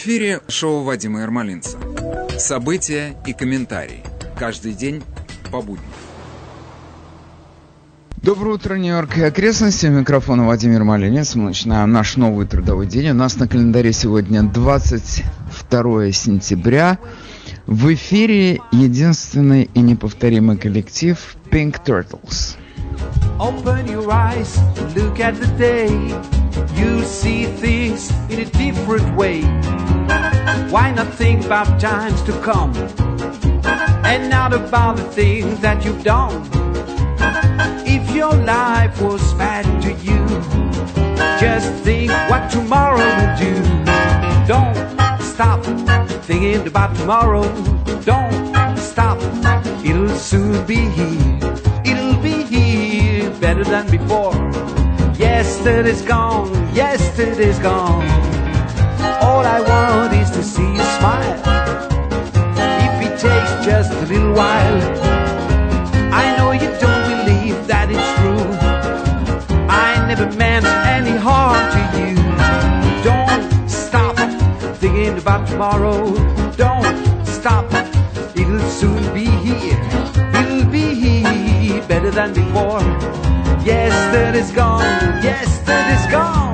Эфире шоу Вадима Ермолинца. События и комментарии. Каждый день по будням. Доброе утро, Нью-Йорк и окрестности. Микрофон Владимир Малинец. Мы начинаем наш новый трудовой день. У нас на календаре сегодня 22 сентября. В эфире единственный и неповторимый коллектив Pink Turtles. Open your eyes, look at the day. You see things in a different way. Why not think about times to come and not about the things that you've done? If your life was bad to you, just think what tomorrow will do. Don't stop thinking about tomorrow. Don't stop, it'll soon be here. Better than before. Yesterday's gone, yesterday's gone. All I want is to see you smile. If it takes just a little while, I know you don't believe that it's true. I never meant any harm to you. Don't stop thinking about tomorrow. Don't stop, it'll soon be here. It'll be here better than before. Yesterday's gone, yesterday's gone.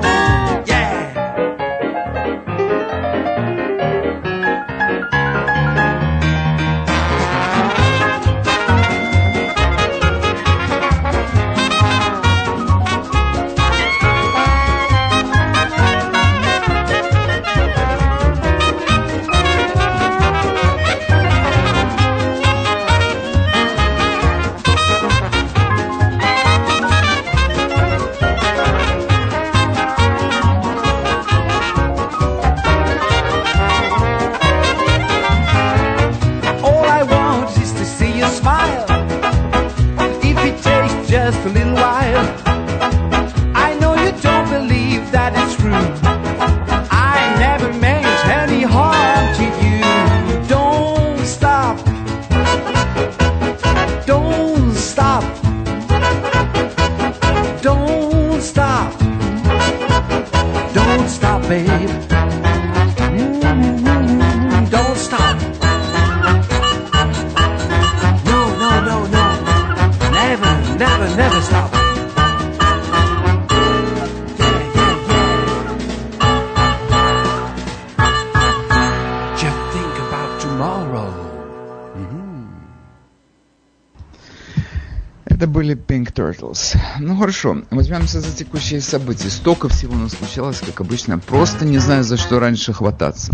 Ну хорошо, возьмемся за текущие события. Столько всего у нас случалось, как обычно. Просто не знаю, за что раньше хвататься.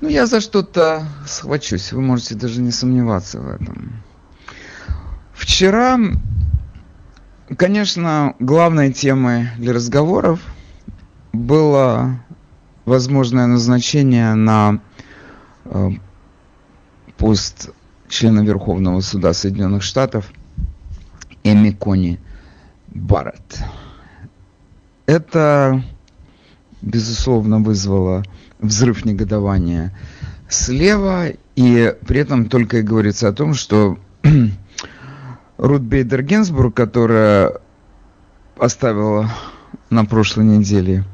Ну, я за что-то схвачусь, вы можете даже не сомневаться в этом. Вчера, конечно, главной темой для разговоров было возможное назначение на э, пост члена Верховного суда Соединенных Штатов – Эми Кони Барретт. Это, безусловно, вызвало взрыв негодования слева, и при этом только и говорится о том, что Рут Бейдер Генсбург, которая оставила на прошлой неделе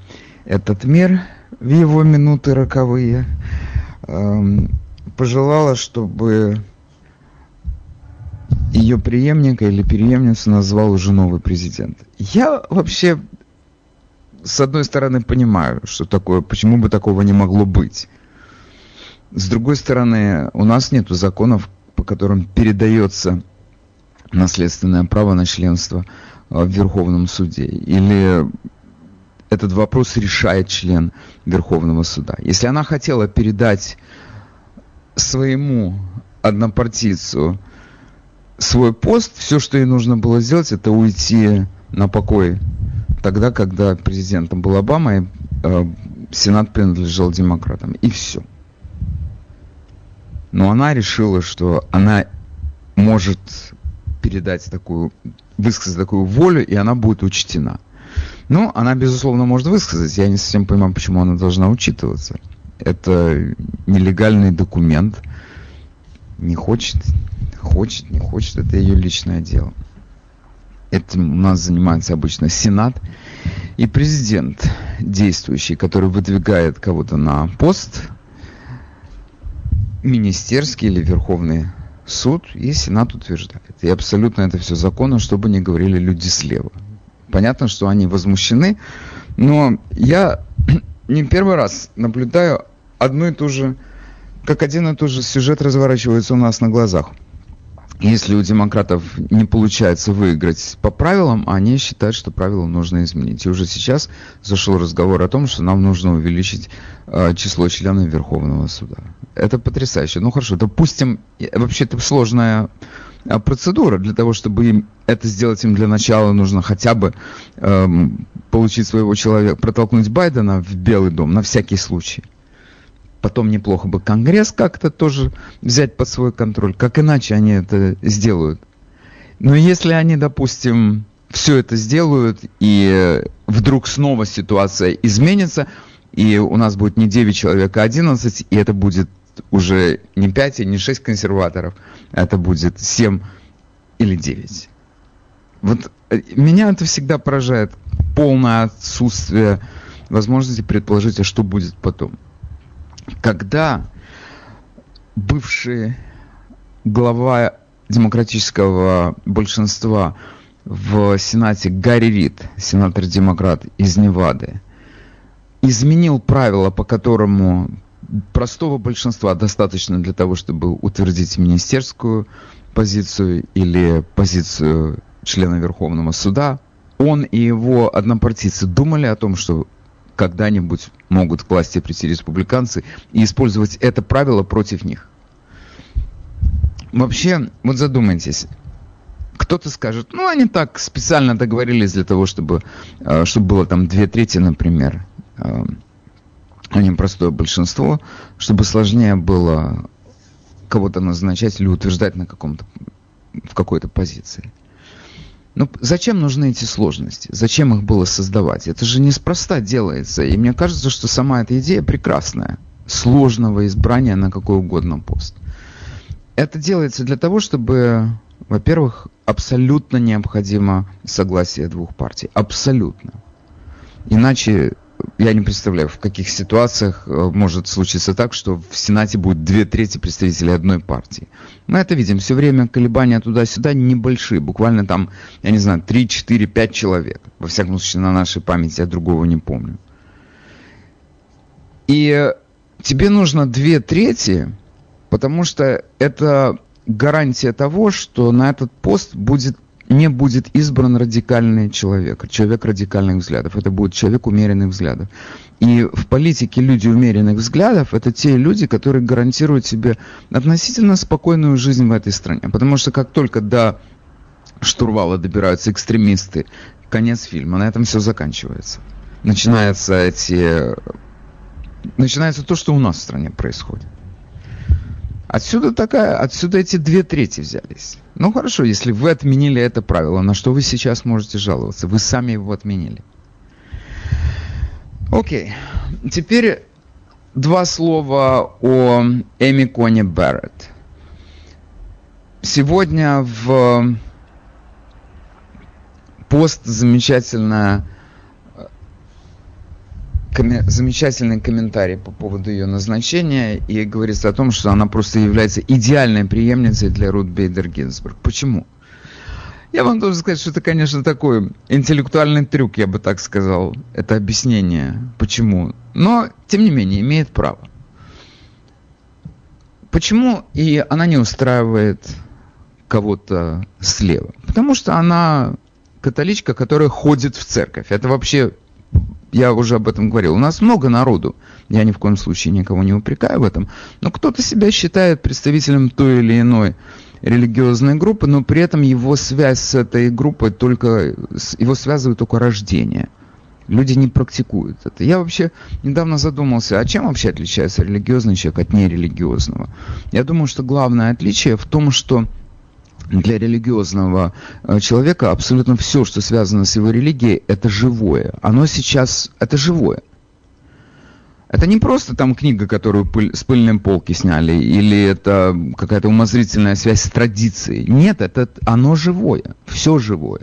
этот мир в его минуты роковые, эм, пожелала, чтобы ее преемника или преемницу назвал уже новый президент. Я вообще, с одной стороны, понимаю, что такое, почему бы такого не могло быть. С другой стороны, у нас нет законов, по которым передается наследственное право на членство а, в Верховном суде. Или этот вопрос решает член Верховного суда. Если она хотела передать своему однопартийцу свой пост, все, что ей нужно было сделать, это уйти на покой тогда, когда президентом был Обама, и э, Сенат принадлежал демократам. И все. Но она решила, что она может передать такую, высказать такую волю, и она будет учтена. Ну, она, безусловно, может высказать. Я не совсем понимаю, почему она должна учитываться. Это нелегальный документ. Не хочет, Хочет, не хочет, это ее личное дело. Этим у нас занимается обычно Сенат и президент. действующий, который выдвигает кого-то на пост, министерский или верховный суд и Сенат утверждает. И абсолютно это все законно, чтобы не говорили люди слева. Понятно, что они возмущены, но я не первый раз наблюдаю одну и ту же, как один и тот же сюжет разворачивается у нас на глазах – если у демократов не получается выиграть по правилам, они считают, что правила нужно изменить. И уже сейчас зашел разговор о том, что нам нужно увеличить э, число членов Верховного суда. Это потрясающе. Ну хорошо, допустим, вообще это сложная э, процедура. Для того, чтобы им это сделать, им для начала нужно хотя бы э, получить своего человека, протолкнуть Байдена в Белый дом на всякий случай потом неплохо бы Конгресс как-то тоже взять под свой контроль. Как иначе они это сделают? Но если они, допустим, все это сделают, и вдруг снова ситуация изменится, и у нас будет не 9 человек, а 11, и это будет уже не 5 и не 6 консерваторов, это будет 7 или 9. Вот э, меня это всегда поражает полное отсутствие возможности предположить, а что будет потом когда бывший глава демократического большинства в Сенате Гарри Рид, сенатор-демократ из Невады, изменил правила, по которому простого большинства достаточно для того, чтобы утвердить министерскую позицию или позицию члена Верховного суда, он и его однопартийцы думали о том, что когда-нибудь могут к власти прийти республиканцы и использовать это правило против них. Вообще, вот задумайтесь, кто-то скажет, ну, они так специально договорились для того, чтобы, э, чтобы было там две трети, например, э, а не простое большинство, чтобы сложнее было кого-то назначать или утверждать на каком-то, в какой-то позиции. Ну, зачем нужны эти сложности? Зачем их было создавать? Это же неспроста делается. И мне кажется, что сама эта идея прекрасная. Сложного избрания на какой угодно пост. Это делается для того, чтобы, во-первых, абсолютно необходимо согласие двух партий. Абсолютно. Иначе я не представляю, в каких ситуациях э, может случиться так, что в Сенате будет две трети представителей одной партии. Мы это видим. Все время колебания туда-сюда небольшие. Буквально там, я не знаю, 3, 4, 5 человек. Во всяком случае, на нашей памяти я другого не помню. И тебе нужно две трети, потому что это гарантия того, что на этот пост будет не будет избран радикальный человек, человек радикальных взглядов. Это будет человек умеренных взглядов. И в политике люди умеренных взглядов – это те люди, которые гарантируют себе относительно спокойную жизнь в этой стране. Потому что как только до штурвала добираются экстремисты, конец фильма, на этом все заканчивается. Начинается эти... Начинается то, что у нас в стране происходит. Отсюда такая, отсюда эти две трети взялись. Ну хорошо, если вы отменили это правило, на что вы сейчас можете жаловаться? Вы сами его отменили. Окей. Теперь два слова о Эми Кони Барретт. Сегодня в пост замечательная замечательный комментарий по поводу ее назначения и говорится о том, что она просто является идеальной преемницей для Рут Бейдер Гинзбург. Почему? Я вам должен сказать, что это, конечно, такой интеллектуальный трюк, я бы так сказал. Это объяснение, почему. Но, тем не менее, имеет право. Почему и она не устраивает кого-то слева? Потому что она католичка, которая ходит в церковь. Это вообще я уже об этом говорил, у нас много народу, я ни в коем случае никого не упрекаю в этом, но кто-то себя считает представителем той или иной религиозной группы, но при этом его связь с этой группой только, его связывает только рождение. Люди не практикуют это. Я вообще недавно задумался, а чем вообще отличается религиозный человек от нерелигиозного? Я думаю, что главное отличие в том, что для религиозного э, человека абсолютно все, что связано с его религией, это живое. Оно сейчас, это живое. Это не просто там книга, которую пыль, с пыльной полки сняли, или это какая-то умозрительная связь с традицией. Нет, это оно живое, все живое.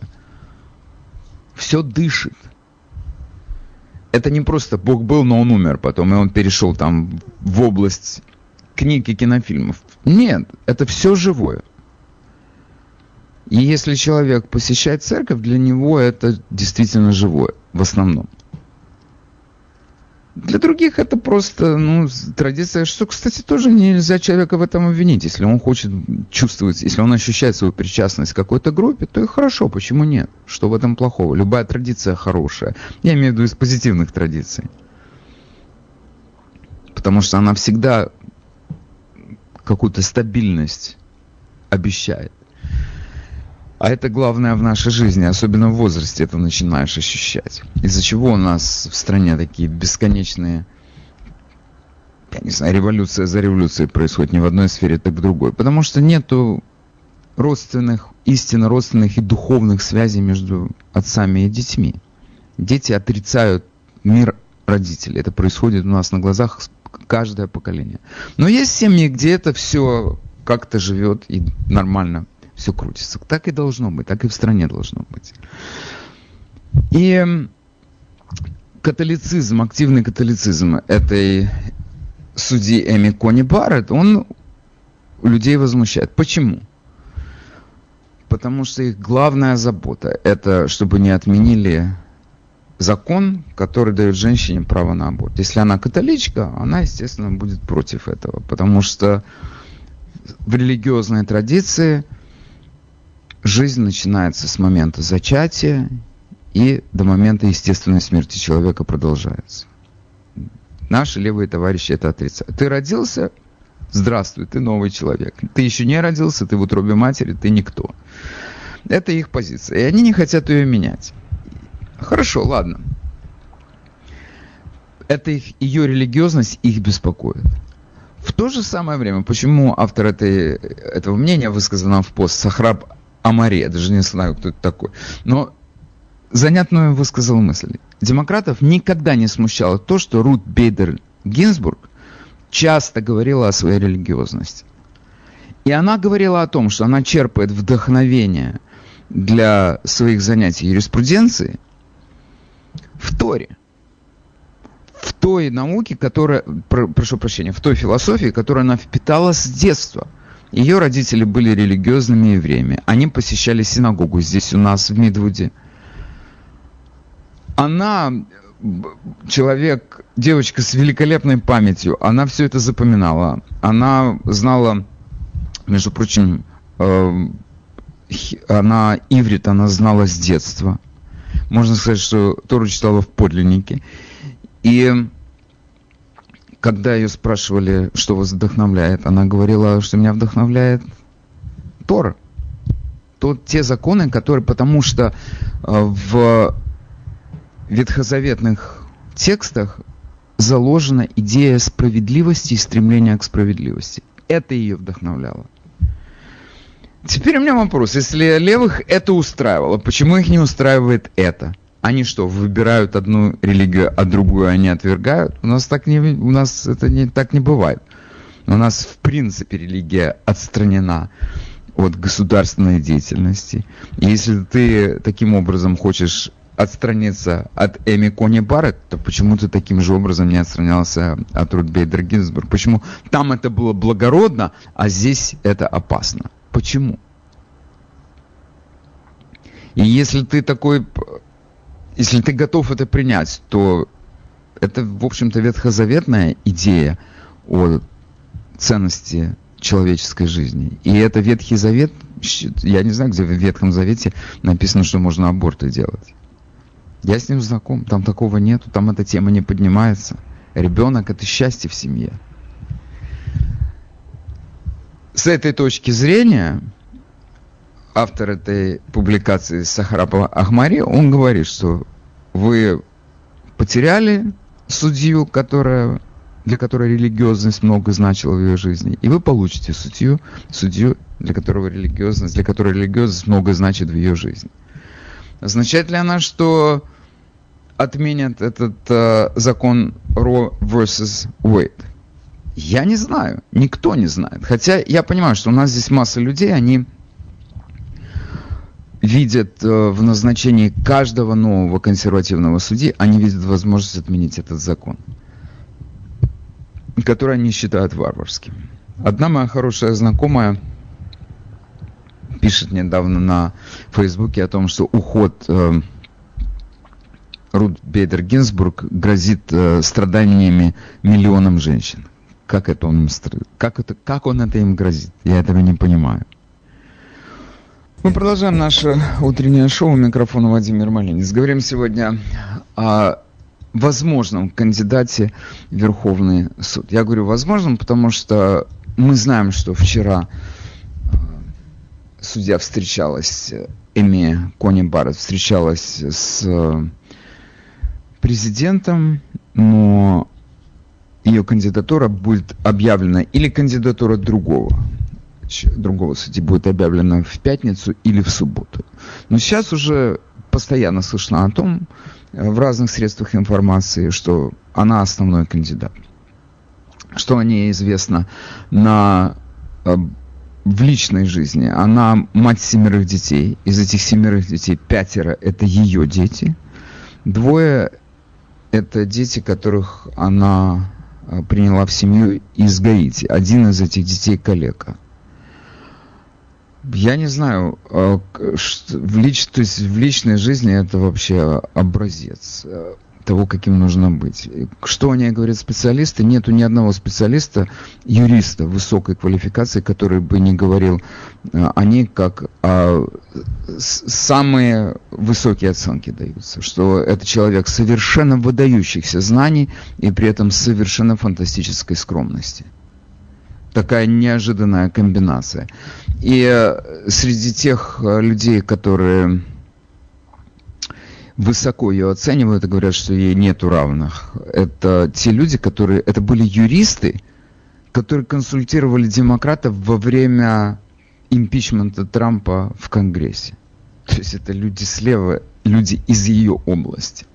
Все дышит. это не просто Бог был, но он умер потом, и он перешел там в область книг и кинофильмов. Нет, это все живое. И если человек посещает церковь, для него это действительно живое, в основном. Для других это просто ну, традиция, что, кстати, тоже нельзя человека в этом обвинить. Если он хочет чувствовать, если он ощущает свою причастность к какой-то группе, то и хорошо, почему нет? Что в этом плохого? Любая традиция хорошая. Я имею в виду из позитивных традиций. Потому что она всегда какую-то стабильность обещает. А это главное в нашей жизни, особенно в возрасте это начинаешь ощущать. Из-за чего у нас в стране такие бесконечные, я не знаю, революция за революцией происходит не в одной сфере, так в другой. Потому что нету родственных, истинно родственных и духовных связей между отцами и детьми. Дети отрицают мир родителей. Это происходит у нас на глазах каждое поколение. Но есть семьи, где это все как-то живет и нормально все крутится. Так и должно быть, так и в стране должно быть. И католицизм, активный католицизм этой судьи Эми Кони Барретт, он людей возмущает. Почему? Потому что их главная забота – это чтобы не отменили закон, который дает женщине право на аборт. Если она католичка, она, естественно, будет против этого, потому что в религиозной традиции – жизнь начинается с момента зачатия и до момента естественной смерти человека продолжается. Наши левые товарищи это отрицают. Ты родился, здравствуй, ты новый человек. Ты еще не родился, ты в утробе матери, ты никто. Это их позиция. И они не хотят ее менять. Хорошо, ладно. Это их, ее религиозность их беспокоит. В то же самое время, почему автор этой, этого мнения высказал нам в пост Сахраб Амари, я даже не знаю, кто это такой. Но занятную высказал мысль. Демократов никогда не смущало то, что Рут Бейдер Гинзбург часто говорила о своей религиозности. И она говорила о том, что она черпает вдохновение для своих занятий юриспруденции в Торе. В той науке, которая, прошу прощения, в той философии, которую она впитала с детства – ее родители были религиозными евреями. Они посещали синагогу здесь у нас, в Мидвуде. Она человек, девочка с великолепной памятью, она все это запоминала. Она знала, между прочим, э, она иврит, она знала с детства. Можно сказать, что Тору читала в подлиннике. И когда ее спрашивали, что вас вдохновляет, она говорила, что меня вдохновляет Тора. То, те законы, которые, потому что э, в ветхозаветных текстах заложена идея справедливости и стремления к справедливости. Это ее вдохновляло. Теперь у меня вопрос. Если левых это устраивало, почему их не устраивает это? Они что, выбирают одну религию, а другую они отвергают? У нас так не, у нас это не, так не бывает. У нас в принципе религия отстранена от государственной деятельности. И если ты таким образом хочешь отстраниться от Эми Кони Барретт, то почему ты таким же образом не отстранялся от Рут Гинзбург? Почему там это было благородно, а здесь это опасно? Почему? И если ты такой если ты готов это принять, то это, в общем-то, ветхозаветная идея о ценности человеческой жизни. И это Ветхий Завет, я не знаю, где в Ветхом Завете написано, что можно аборты делать. Я с ним знаком, там такого нету, там эта тема не поднимается. Ребенок – это счастье в семье. С этой точки зрения, автор этой публикации Сахарапова Ахмари, он говорит, что вы потеряли судью, которая, для которой религиозность много значила в ее жизни, и вы получите судью, судью, для которого религиозность, для которой религиозность много значит в ее жизни. Означает ли она, что отменят этот э, закон Roe versus Wade? Я не знаю, никто не знает. Хотя я понимаю, что у нас здесь масса людей, они видят э, в назначении каждого нового консервативного судьи, они видят возможность отменить этот закон, который они считают варварским. Одна моя хорошая знакомая пишет недавно на Фейсбуке о том, что уход э, Рут Бейдер Гинзбург грозит э, страданиями миллионам женщин. Как это он, как это, как он это им грозит? Я этого не понимаю. Мы продолжаем наше утреннее шоу. Микрофон Владимир Малинец. Говорим сегодня о возможном кандидате в Верховный суд. Я говорю возможным, потому что мы знаем, что вчера э, судья встречалась, Эми Кони Барретт встречалась с президентом, но ее кандидатура будет объявлена или кандидатура другого другого судьи будет объявлена в пятницу или в субботу. Но сейчас уже постоянно слышно о том э, в разных средствах информации, что она основной кандидат. Что о ней известно на, э, в личной жизни. Она мать семерых детей. Из этих семерых детей пятеро – это ее дети. Двое это дети, которых она э, приняла в семью из Гаити. Один из этих детей коллега. Я не знаю, э, в, лич, то есть в личной жизни это вообще образец э, того, каким нужно быть. Что о ней говорят специалисты? Нету ни одного специалиста, юриста высокой квалификации, который бы не говорил э, о ней как о самые высокие оценки даются, что это человек совершенно выдающихся знаний и при этом совершенно фантастической скромности. Такая неожиданная комбинация. И э, среди тех э, людей, которые высоко ее оценивают и говорят, что ей нету равных. Это те люди, которые... Это были юристы, которые консультировали демократов во время импичмента Трампа в Конгрессе. То есть это люди слева, люди из ее области.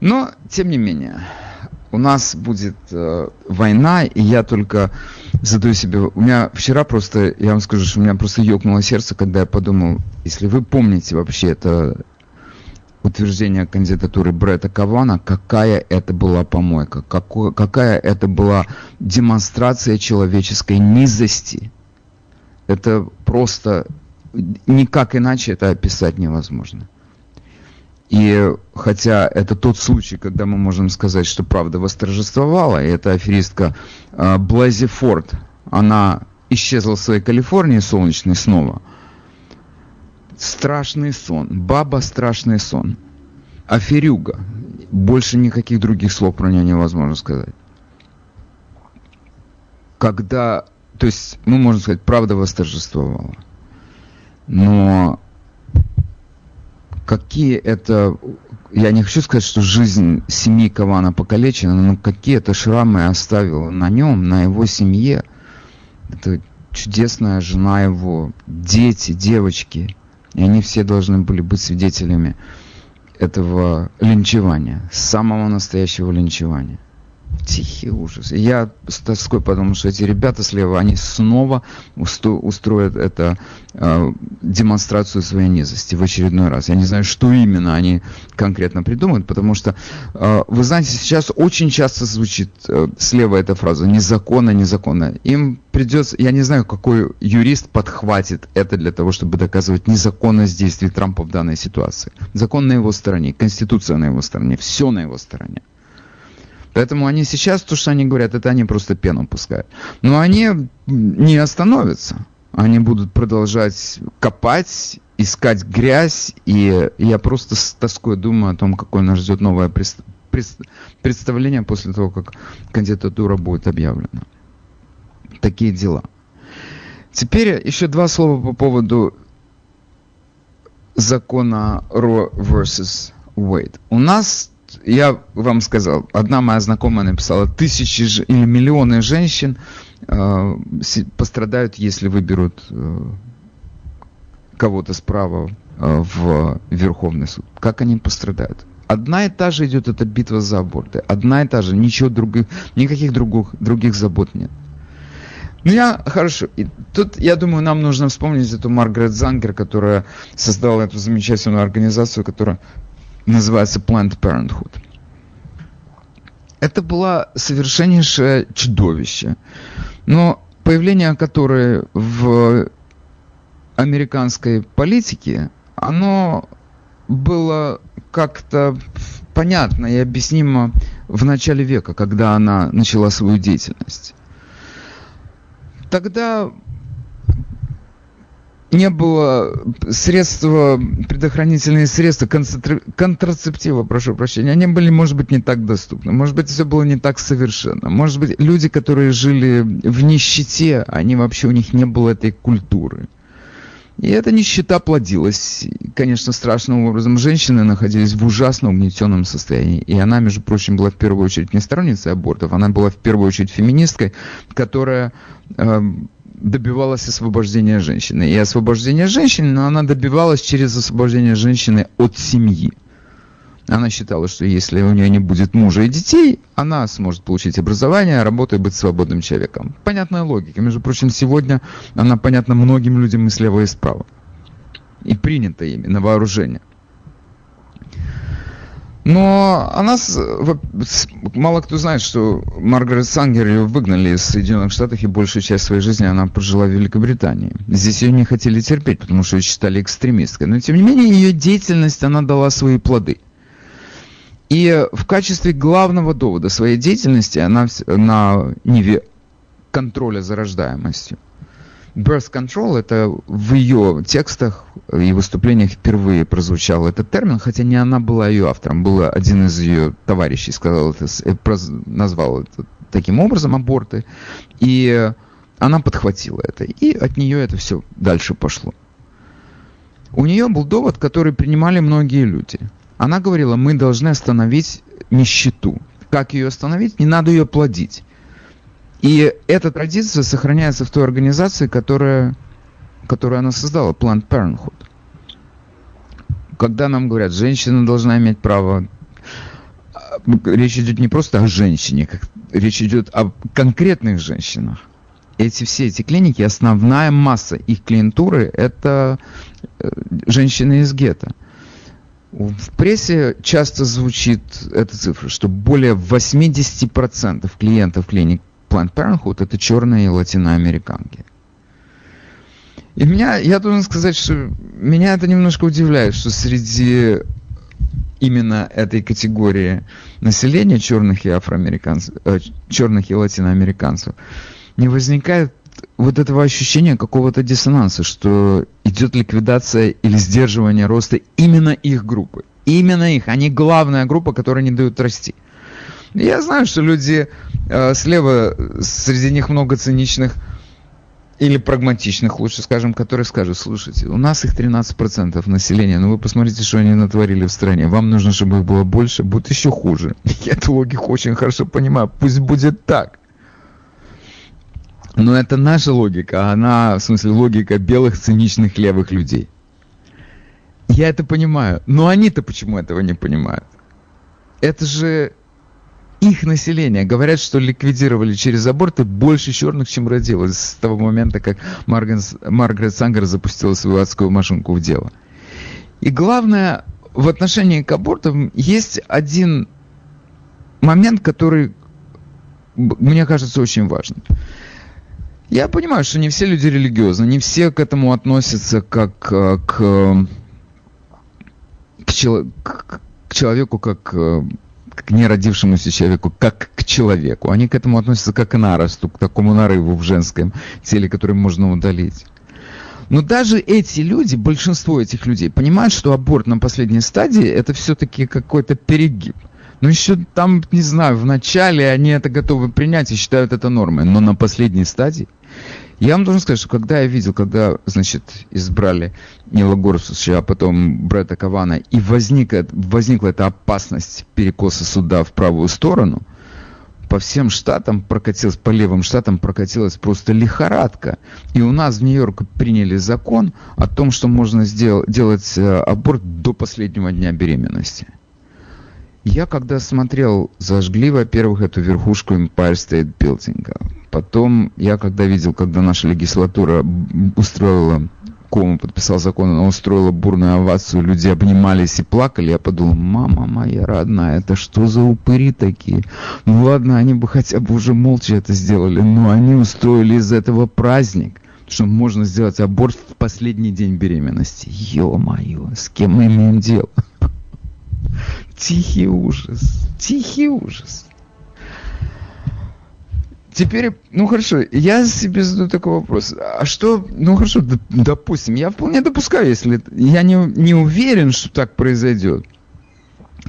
Но, тем не менее, у нас будет э, война, и я только задаю себе... У меня вчера просто, я вам скажу, что у меня просто ёкнуло сердце, когда я подумал, если вы помните вообще это утверждение кандидатуры Бретта Кавана, какая это была помойка, какой, какая это была демонстрация человеческой низости. Это просто никак иначе это описать невозможно. И хотя это тот случай, когда мы можем сказать, что правда восторжествовала, и эта аферистка э, Блэзи Форд, она исчезла в своей Калифорнии солнечной снова. Страшный сон, баба страшный сон. Аферюга. Больше никаких других слов про нее невозможно сказать. Когда, то есть, мы можем сказать, правда восторжествовала. Но какие это, я не хочу сказать, что жизнь семьи Кавана покалечена, но какие это шрамы оставил на нем, на его семье. Это чудесная жена его, дети, девочки. И они все должны были быть свидетелями этого линчевания, самого настоящего линчевания. Тихий ужас. я с тоской подумал, что эти ребята слева, они снова устроят это э, демонстрацию своей низости в очередной раз. Я не знаю, что именно они конкретно придумают, потому что, э, вы знаете, сейчас очень часто звучит э, слева эта фраза «незаконно, незаконно». Им придется, я не знаю, какой юрист подхватит это для того, чтобы доказывать незаконность действий Трампа в данной ситуации. Закон на его стороне, конституция на его стороне, все на его стороне. Поэтому они сейчас, то, что они говорят, это они просто пену пускают. Но они не остановятся. Они будут продолжать копать, искать грязь. И я просто с тоской думаю о том, какое нас ждет новое представление после того, как кандидатура будет объявлена. Такие дела. Теперь еще два слова по поводу закона Roe versus Wade. У нас я вам сказал, одна моя знакомая написала, тысячи или миллионы женщин э, пострадают, если выберут э, кого-то справа э, в Верховный суд. Как они пострадают? Одна и та же идет эта битва за аборты. Одна и та же. Ничего других, никаких других, других забот нет. Ну, я, хорошо. И тут, я думаю, нам нужно вспомнить эту Маргарет Зангер, которая создала эту замечательную организацию, которая называется Planned Parenthood. Это было совершеннейшее чудовище. Но появление которой в американской политике, оно было как-то понятно и объяснимо в начале века, когда она начала свою деятельность. Тогда не было средства, предохранительные средства, контрацептива, прошу прощения, они были, может быть, не так доступны, может быть, все было не так совершенно, может быть, люди, которые жили в нищете, они вообще, у них не было этой культуры. И эта нищета плодилась, конечно, страшным образом. Женщины находились в ужасно угнетенном состоянии. И она, между прочим, была в первую очередь не сторонницей абортов, она была в первую очередь феминисткой, которая э, добивалась освобождения женщины. И освобождение женщины, но она добивалась через освобождение женщины от семьи. Она считала, что если у нее не будет мужа и детей, она сможет получить образование, работать и быть свободным человеком. Понятная логика. Между прочим, сегодня она понятна многим людям и слева, и справа. И принята ими на вооружение. Но она, мало кто знает, что Маргарет Сангер ее выгнали из Соединенных Штатов, и большую часть своей жизни она прожила в Великобритании. Здесь ее не хотели терпеть, потому что ее считали экстремисткой. Но, тем не менее, ее деятельность, она дала свои плоды. И в качестве главного довода своей деятельности она на ниве контроля за рождаемостью Birth control, это в ее текстах и выступлениях впервые прозвучал этот термин, хотя не она была ее автором, был один из ее товарищей сказал это, э, назвал это таким образом аборты, и она подхватила это, и от нее это все дальше пошло. У нее был довод, который принимали многие люди. Она говорила, мы должны остановить нищету. Как ее остановить? Не надо ее плодить. И эта традиция сохраняется в той организации, которая, которую она создала, Planned Parenthood. Когда нам говорят, женщина должна иметь право, речь идет не просто о женщине, как, речь идет о конкретных женщинах. Эти все эти клиники, основная масса их клиентуры – это э, женщины из гетто. В прессе часто звучит эта цифра, что более 80% клиентов клиник Planned Parenthood это черные латиноамериканки. И меня, я должен сказать, что меня это немножко удивляет, что среди именно этой категории населения черных и афроамериканцев, э, черных и латиноамериканцев не возникает вот этого ощущения какого-то диссонанса, что идет ликвидация или сдерживание роста именно их группы. Именно их. Они главная группа, которая не дают расти. Я знаю, что люди слева, среди них много циничных или прагматичных, лучше скажем, которые скажут, слушайте, у нас их 13% населения, но вы посмотрите, что они натворили в стране. Вам нужно, чтобы их было больше, будет еще хуже. Я эту логику очень хорошо понимаю. Пусть будет так. Но это наша логика, а она, в смысле, логика белых циничных левых людей. Я это понимаю. Но они-то почему этого не понимают? Это же их население. Говорят, что ликвидировали через аборты больше черных, чем родилось с того момента, как Маргарет, Маргарет Сангер запустила свою адскую машинку в дело. И главное, в отношении к абортам есть один момент, который мне кажется очень важным. Я понимаю, что не все люди религиозны, не все к этому относятся как э, к, к, к, к человеку, как э, к неродившемуся человеку, как к человеку. Они к этому относятся как к наросту, к такому нарыву в женском теле, который можно удалить. Но даже эти люди, большинство этих людей, понимают, что аборт на последней стадии это все-таки какой-то перегиб. Но еще там, не знаю, в начале они это готовы принять и считают это нормой. Но на последней стадии я вам должен сказать, что когда я видел, когда, значит, избрали Нила Горсуча, а потом Бретта Кавана, и возникла, возникла эта опасность перекоса суда в правую сторону, по всем штатам прокатилась, по левым штатам прокатилась просто лихорадка. И у нас в Нью-Йорке приняли закон о том, что можно сделать, делать э, аборт до последнего дня беременности. Я когда смотрел, зажгли, во-первых, эту верхушку Empire State Building, Потом я когда видел, когда наша легислатура устроила Кому подписал закон, она устроила бурную овацию, люди обнимались и плакали. Я подумал, мама моя родная, это что за упыри такие? Ну ладно, они бы хотя бы уже молча это сделали, но они устроили из этого праздник, что можно сделать аборт в последний день беременности. Ё-моё, с кем мы имеем дело? Тихий ужас, тихий ужас. Теперь, ну хорошо, я себе задаю такой вопрос. А что, ну хорошо, допустим, я вполне допускаю, если я не, не уверен, что так произойдет.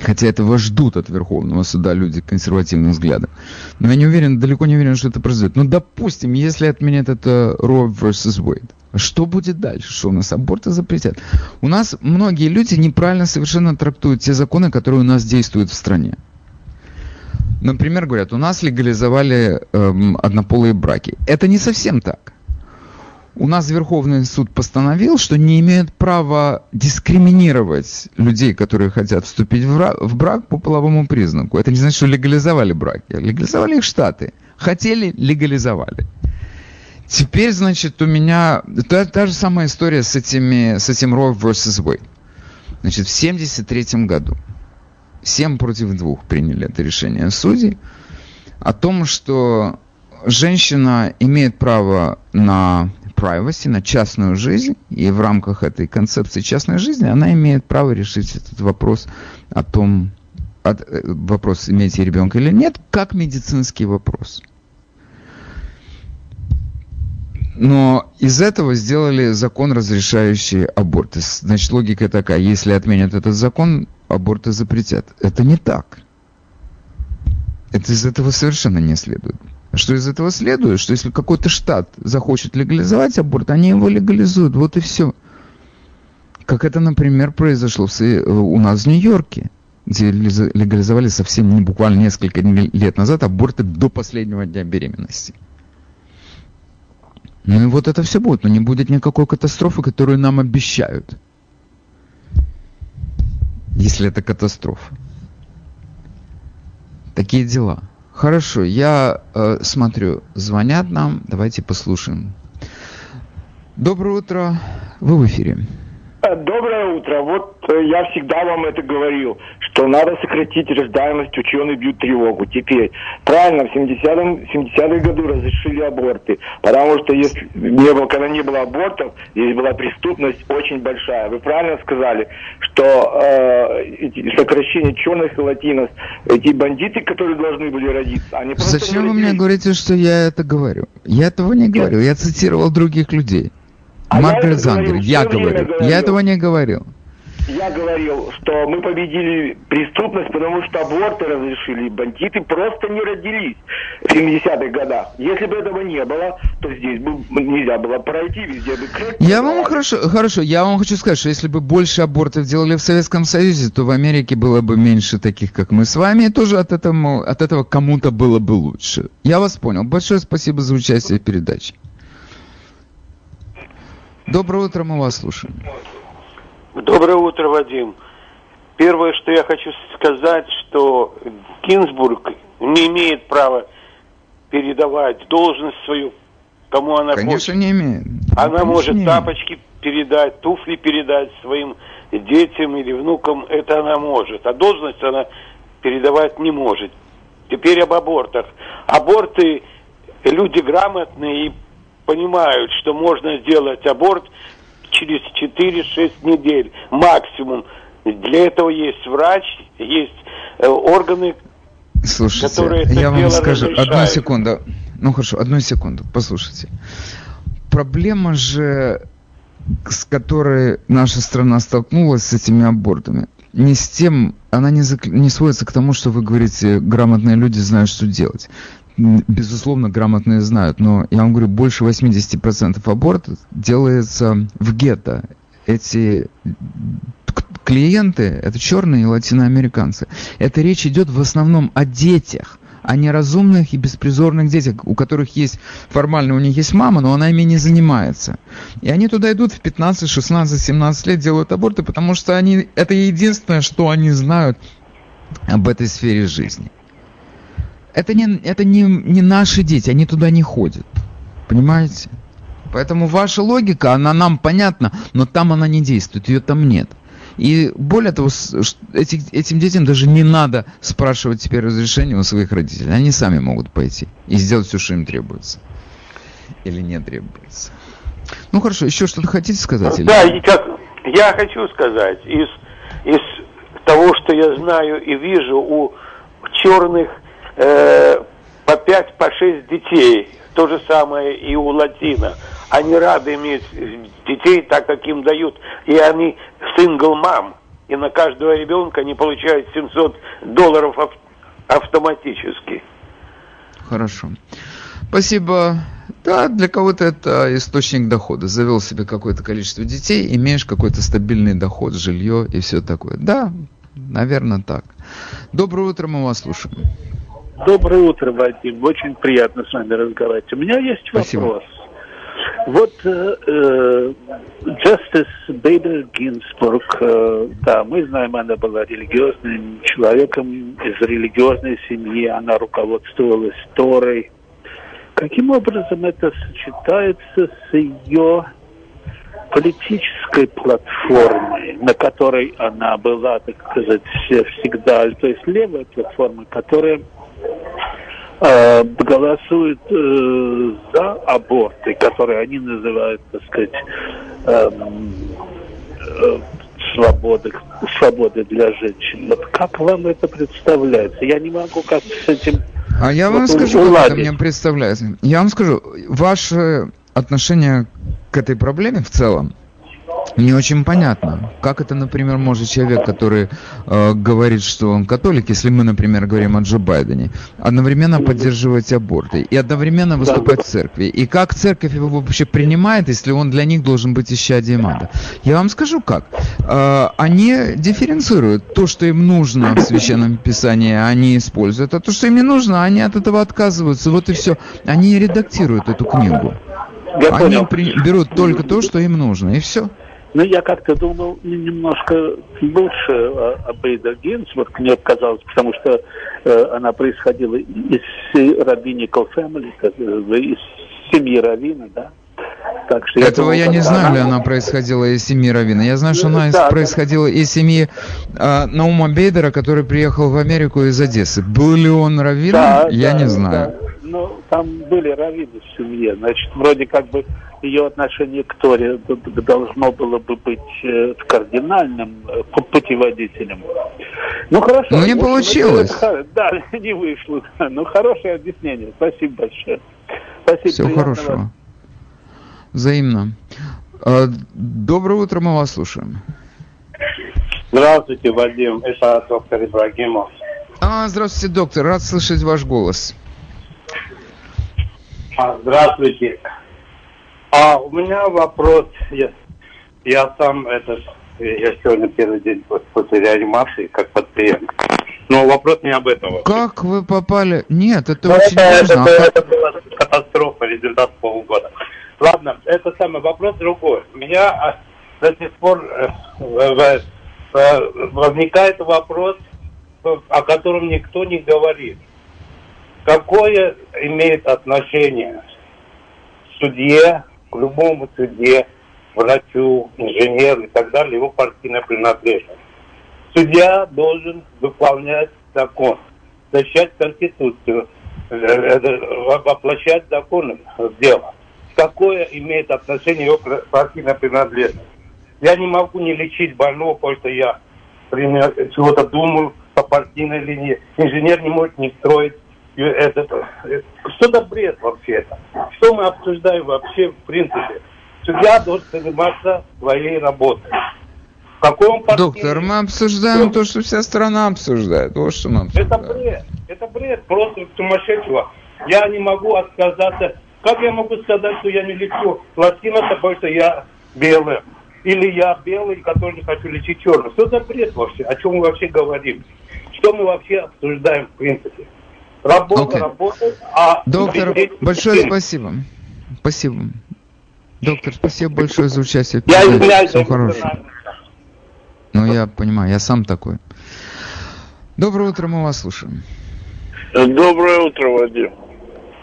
Хотя этого ждут от Верховного суда люди консервативным взглядом. Но я не уверен, далеко не уверен, что это произойдет. Но допустим, если отменят это Roe vs. Wade, что будет дальше? Что у нас аборты запретят? У нас многие люди неправильно совершенно трактуют те законы, которые у нас действуют в стране. Например, говорят, у нас легализовали эм, однополые браки. Это не совсем так. У нас Верховный суд постановил, что не имеют права дискриминировать людей, которые хотят вступить в брак по половому признаку. Это не значит, что легализовали браки. Легализовали их штаты. Хотели, легализовали. Теперь, значит, у меня та, та же самая история с, этими, с этим Roe vs. Wade. Значит, в 1973 году 7 против 2 приняли это решение судей о том, что женщина имеет право на privacy, на частную жизнь, и в рамках этой концепции частной жизни она имеет право решить этот вопрос о том, от, э, вопрос, имеете ребенка или нет, как медицинский вопрос. Но из этого сделали закон, разрешающий аборты. Значит, логика такая, если отменят этот закон, аборты запретят. Это не так. Это из этого совершенно не следует. Что из этого следует? Что если какой-то штат захочет легализовать аборт, они его легализуют. Вот и все. Как это, например, произошло у нас в Нью-Йорке, где легализовали совсем не буквально несколько лет назад аборты до последнего дня беременности. Ну и вот это все будет, но не будет никакой катастрофы, которую нам обещают если это катастрофа. Такие дела. Хорошо, я э, смотрю, звонят нам, давайте послушаем. Доброе утро, вы в эфире. Э, доброе утро. Вот э, я всегда вам это говорил, что надо сократить рождаемость, ученые бьют тревогу. Теперь, правильно, в 70-м 70 году разрешили аборты, потому что если не было, когда не было абортов, здесь была преступность очень большая. Вы правильно сказали, что э, сокращение черных и латинос, эти бандиты, которые должны были родиться, они просто... Зачем вы мне говорите, что я это говорю? Я этого не говорю, я цитировал других людей. А Маргарет Зангер, я говорю. Я этого не говорил. Я говорил, что мы победили преступность, потому что аборты разрешили, бандиты просто не родились в 70-х годах. Если бы этого не было, то здесь бы нельзя было пройти, везде бы. Я вам хорошо, хорошо, я вам хочу сказать, что если бы больше абортов делали в Советском Союзе, то в Америке было бы меньше таких, как мы с вами, и тоже от этого, от этого кому-то было бы лучше. Я вас понял. Большое спасибо за участие в передаче. Доброе утро, мы вас слушаем. Доброе утро, Вадим. Первое, что я хочу сказать, что Гинзбург не имеет права передавать должность свою, кому она Конечно, хочет. не имеет. Она Конечно, может не тапочки имеет. передать, туфли передать своим детям или внукам, это она может. А должность она передавать не может. Теперь об абортах. Аборты люди грамотные и понимают, что можно сделать аборт через 4-6 недель максимум. Для этого есть врач, есть э, органы, Слушайте, которые это я вам скажу, разрешают. одну секунду. Ну хорошо, одну секунду, послушайте. Проблема же, с которой наша страна столкнулась с этими абортами, не с тем, она не, зак... не сводится к тому, что вы говорите, грамотные люди знают, что делать безусловно, грамотные знают, но я вам говорю, больше 80% абортов делается в гетто. Эти клиенты, это черные и латиноамериканцы. Это речь идет в основном о детях, о неразумных и беспризорных детях, у которых есть, формально у них есть мама, но она ими не занимается. И они туда идут в 15, 16, 17 лет, делают аборты, потому что они, это единственное, что они знают об этой сфере жизни. Это не, это не, не наши дети, они туда не ходят. Понимаете? Поэтому ваша логика, она нам понятна, но там она не действует, ее там нет. И более того, эти, этим детям даже не надо спрашивать теперь разрешения у своих родителей. Они сами могут пойти и сделать все, что им требуется. Или не требуется. Ну хорошо, еще что-то хотите сказать? Да, и как я хочу сказать, из, из того, что я знаю и вижу у черных э, по 5, по 6 детей, то же самое и у латина – они рады иметь детей так, как им дают. И они сингл мам. И на каждого ребенка они получают 700 долларов автоматически. Хорошо. Спасибо. Да, для кого-то это источник дохода. Завел себе какое-то количество детей, имеешь какой-то стабильный доход, жилье и все такое. Да, наверное, так. Доброе утро, мы вас слушаем. Доброе утро, Вадим. Очень приятно с вами разговаривать. У меня есть Спасибо. вопрос. Вот э, Justice Бейдер Гинсбург, э, да, мы знаем, она была религиозным человеком из религиозной семьи, она руководствовалась Торой. Каким образом это сочетается с ее политической платформой, на которой она была, так сказать, всегда, то есть левая платформа, которая э, голосуют э, за аборты, которые они называют, так сказать, э, э, свободы, свободы для женщин. Вот как вам это представляется? Я не могу как с этим А я вам вот скажу, уладить. как это мне представляется. Я вам скажу, ваше отношение к этой проблеме в целом, не очень понятно, как это, например, может человек, который э, говорит, что он католик, если мы, например, говорим о Джо Байдене, одновременно поддерживать аборты и одновременно выступать в церкви. И как церковь его вообще принимает, если он для них должен быть исчадием ада? Я вам скажу как. Э, они дифференцируют то, что им нужно в Священном Писании, они используют, а то, что им не нужно, они от этого отказываются. Вот и все. Они редактируют эту книгу. Я они понял. При... берут только то, что им нужно, и все. Ну, я как-то думал немножко лучше о Бейда Гинсбург, мне казалось, потому что э, она происходила из Раввиникал Family, из семьи Равина, да. Так что Этого я, думал, я не знаю, она... ли она происходила из семьи Равина. Я знаю, что она да, происходила да. из семьи э, Наума Бейдера, который приехал в Америку из Одессы. Был ли он Равином, да, я да, не знаю. Да. Ну, там были раввины в семье. Значит, вроде как бы ее отношение к Торе должно было бы быть э, кардинальным э, путеводителем. Ну хорошо. Ну не получилось. Да, не вышло. Ну хорошее объяснение. Спасибо большое. Спасибо. Всего хорошего. Взаимно. А, доброе утро, мы вас слушаем. Здравствуйте, Вадим. Это доктор Ибрагимов. А, здравствуйте, доктор. Рад слышать ваш голос. А, здравствуйте. А у меня вопрос. Я, я сам это я сегодня первый день после реанимации как пациент. Но вопрос не об этом. Как вы попали? Нет, это Но ну, очень это, важно. Это, это, это была катастрофа, результат полгода. Ладно, это самый вопрос другой. У меня а, до сих пор э, возникает вопрос, о котором никто не говорит. Какое имеет отношение судье к любому суде, врачу, инженеру и так далее, его партийная принадлежность. Судья должен выполнять закон, защищать Конституцию, э, э, воплощать законы в дело. Какое имеет отношение его партийная принадлежность? Я не могу не лечить больного, потому что я чего-то думаю по партийной линии. Инженер не может не строить это, что за бред вообще это? Что мы обсуждаем вообще в принципе? Судья должен заниматься своей работой. В каком Доктор, мы обсуждаем то, что вся страна обсуждает. Вот что мы обсуждаем. Это бред. Это бред просто сумасшедшего. Я не могу отказаться. Как я могу сказать, что я не лечу латино, потому что я белый? Или я белый, который не хочу лечить черный? Что за бред вообще? О чем мы вообще говорим? Что мы вообще обсуждаем в принципе? Работа, okay. работа. А Доктор, большое спасибо. Спасибо. Доктор, спасибо большое за участие. Я извиняюсь. Всего хорошего. Ну, я понимаю, я сам такой. Доброе утро, мы вас слушаем. Доброе утро, Вадим.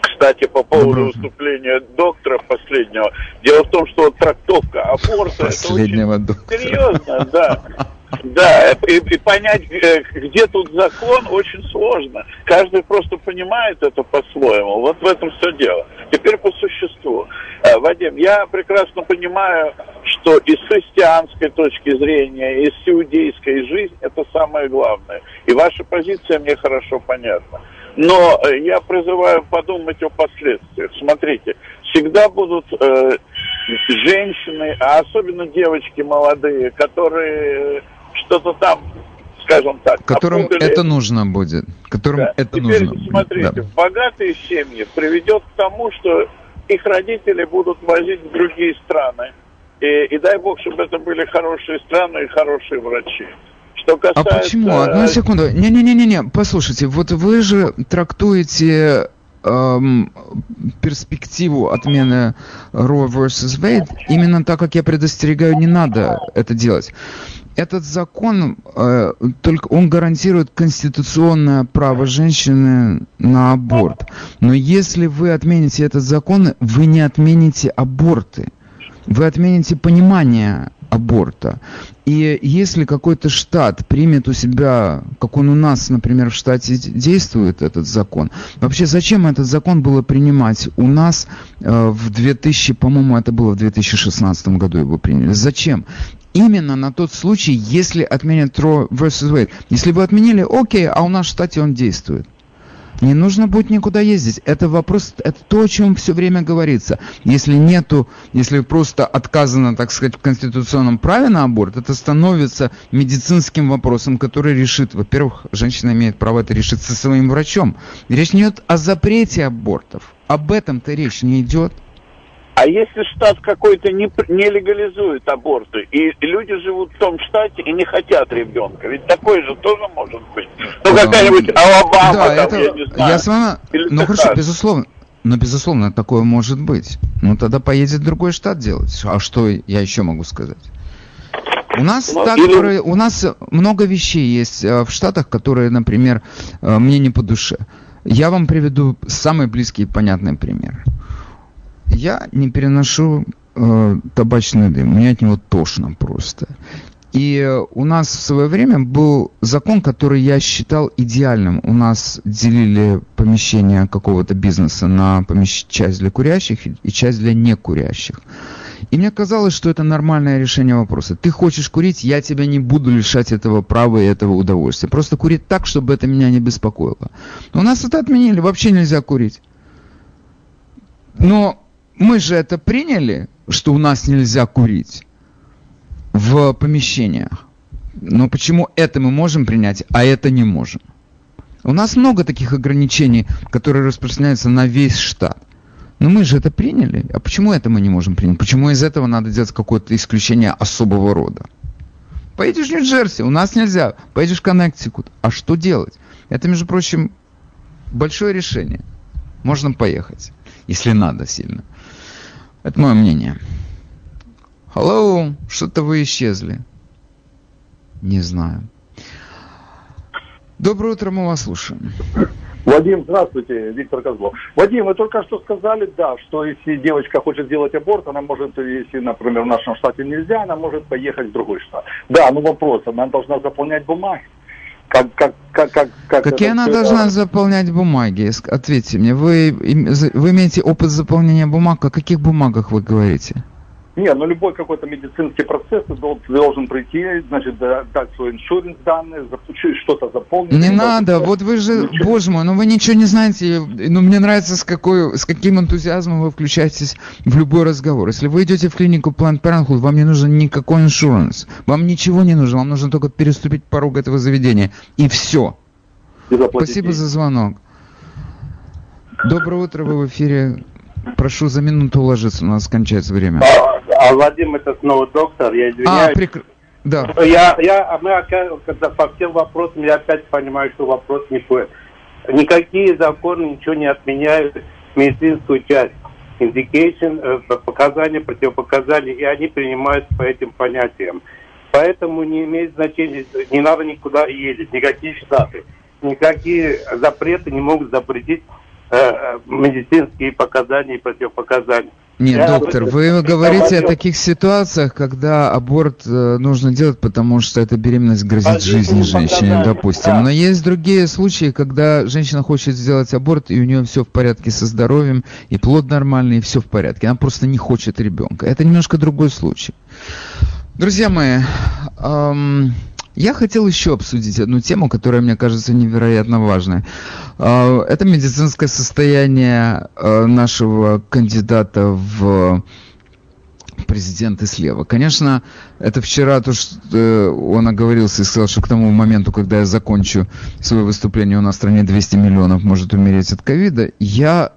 Кстати, по поводу выступления доктора последнего. Дело в том, что трактовка аборта Последнего это очень серьезно, да. Да, и, и понять, э, где тут закон, очень сложно. Каждый просто понимает это по-своему. Вот в этом все дело. Теперь по существу. Э, Вадим, я прекрасно понимаю, что и с христианской точки зрения, и с иудейской жизнь это самое главное. И ваша позиция мне хорошо понятна. Но э, я призываю подумать о последствиях. Смотрите, всегда будут э, женщины, а особенно девочки молодые, которые что-то там, скажем так, Которым опутали. это нужно будет. Которым Да. это Теперь нужно. будет, смотрите, да. богатые семьи приведет к тому, что их родители будут возить в другие страны. И, и дай бог, чтобы это были хорошие страны и хорошие врачи. Что А касается... почему? Одну секунду. Не-не-не-не, послушайте, вот вы же трактуете эм, перспективу отмены Roe vs. Wade именно так, как я предостерегаю, не надо это делать. Этот закон, э, только он гарантирует конституционное право женщины на аборт. Но если вы отмените этот закон, вы не отмените аборты. Вы отмените понимание аборта. И если какой-то штат примет у себя, как он у нас, например, в штате действует этот закон, вообще зачем этот закон было принимать у нас э, в 2000, по-моему, это было в 2016 году его приняли. Зачем? Именно на тот случай, если отменят Roe vs. Wade. Если бы отменили, окей, а у нас в штате он действует. Не нужно будет никуда ездить. Это вопрос, это то, о чем все время говорится. Если нету, если просто отказано, так сказать, в конституционном праве на аборт, это становится медицинским вопросом, который решит, во-первых, женщина имеет право это решить со своим врачом. Речь не идет о запрете абортов. Об этом-то речь не идет. А если штат какой-то не, не легализует аборты, и люди живут в том штате и не хотят ребенка, ведь такое же тоже может быть. Ну, какая-нибудь Алабама, Да, там, это, я не знаю. я с вами, ну хорошо, безусловно, но безусловно такое может быть. Ну тогда поедет в другой штат делать. А что я еще могу сказать? У нас Ну, так, или- у нас много вещей есть э, в штатах, которые, например, э, мне не по душе. Я вам приведу самый близкий и понятный пример. Я не переношу э, табачный дым, мне от него тошно просто. И у нас в свое время был закон, который я считал идеальным. У нас делили помещение какого-то бизнеса на помещ- часть для курящих и часть для некурящих. И мне казалось, что это нормальное решение вопроса. Ты хочешь курить, я тебя не буду лишать этого права и этого удовольствия. Просто курить так, чтобы это меня не беспокоило. Но у нас это отменили, вообще нельзя курить. Но мы же это приняли, что у нас нельзя курить в помещениях. Но почему это мы можем принять, а это не можем? У нас много таких ограничений, которые распространяются на весь штат. Но мы же это приняли. А почему это мы не можем принять? Почему из этого надо делать какое-то исключение особого рода? Поедешь в Нью-Джерси, у нас нельзя. Поедешь в Коннектикут. А что делать? Это, между прочим, большое решение. Можно поехать, если надо сильно. Это мое мнение. Hello, что-то вы исчезли. Не знаю. Доброе утро, мы вас слушаем. Вадим, здравствуйте, Виктор Козлов. Вадим, вы только что сказали, да, что если девочка хочет сделать аборт, она может, если, например, в нашем штате нельзя, она может поехать в другой штат. Да, ну вопрос, она должна заполнять бумаги. Как, как, как, как, как Какие она должна это- заполнять бумаги? Ответьте мне, вы, вы имеете опыт заполнения бумаг? О каких бумагах вы говорите? Не, ну любой какой-то медицинский процесс ты дол- ты должен прийти, значит, да- дать свой иншуринс данные, что-то заполнить. Не надо, да, вот вы же, Ничего. боже мой, ну вы ничего не знаете. Ну мне нравится, с, какой, с каким энтузиазмом вы включаетесь в любой разговор. Если вы идете в клинику Planned Parenthood, вам не нужен никакой иншуранс. Вам ничего не нужно, вам нужно только переступить порог этого заведения. И все. и Спасибо деньги. за звонок. Доброе утро, вы в эфире. Прошу за минуту уложиться, у нас кончается время. А, а, Вадим, это снова доктор, я А, извиняюсь. прекр... Да. Я, я, а мы, когда по всем вопросам, я опять понимаю, что вопрос не по Никакие законы ничего не отменяют медицинскую часть. Indication, э, показания, противопоказания, и они принимаются по этим понятиям. Поэтому не имеет значения, не надо никуда ездить, никакие штаты. никакие запреты не могут запретить э, медицинские показания и противопоказания. Нет, Я доктор, вы говорите о таких ситуациях, когда аборт э, нужно делать, потому что эта беременность грозит жизни женщине, допустим. Но есть другие случаи, когда женщина хочет сделать аборт, и у нее все в порядке со здоровьем, и плод нормальный, и все в порядке. Она просто не хочет ребенка. Это немножко другой случай. Друзья мои, ам, я хотел еще обсудить одну тему, которая мне кажется невероятно важной. А, Это медицинское состояние а, нашего кандидата в президенты слева. Конечно, это вчера то, что э, он оговорился и сказал, что к тому моменту, когда я закончу свое выступление, у нас в стране 200 миллионов может умереть от ковида. Я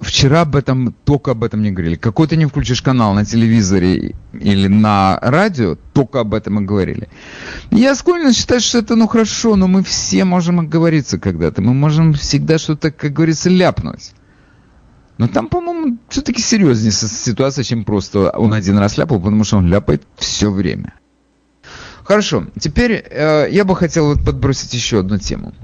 вчера об этом, только об этом не говорили. Какой ты не включишь канал на телевизоре или на радио, только об этом и говорили. Я склонен считать, что это ну хорошо, но мы все можем оговориться когда-то. Мы можем всегда что-то, как говорится, ляпнуть. Но там, по-моему, все-таки серьезнее ситуация, чем просто он один раз ляпал, потому что он ляпает все время. Хорошо, теперь э, я бы хотел вот подбросить еще одну тему.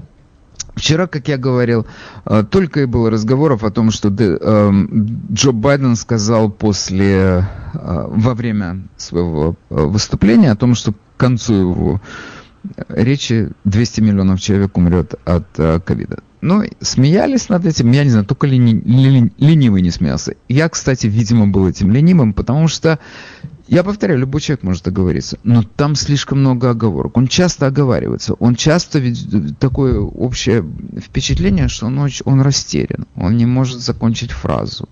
Вчера, как я говорил, э, только и было разговоров о том, что эм, Джо Байден сказал после, э, во время своего э, выступления о том, что к концу его речи 200 миллионов человек умрет от ковида. Ну, смеялись над этим, я не знаю, только лени- лени- ленивый не смеялся. Я, кстати, видимо, был этим ленивым, потому что, я повторяю, любой человек может оговориться, но там слишком много оговорок. Он часто оговаривается, он часто ведь такое общее впечатление, что он, он растерян, он не может закончить фразу.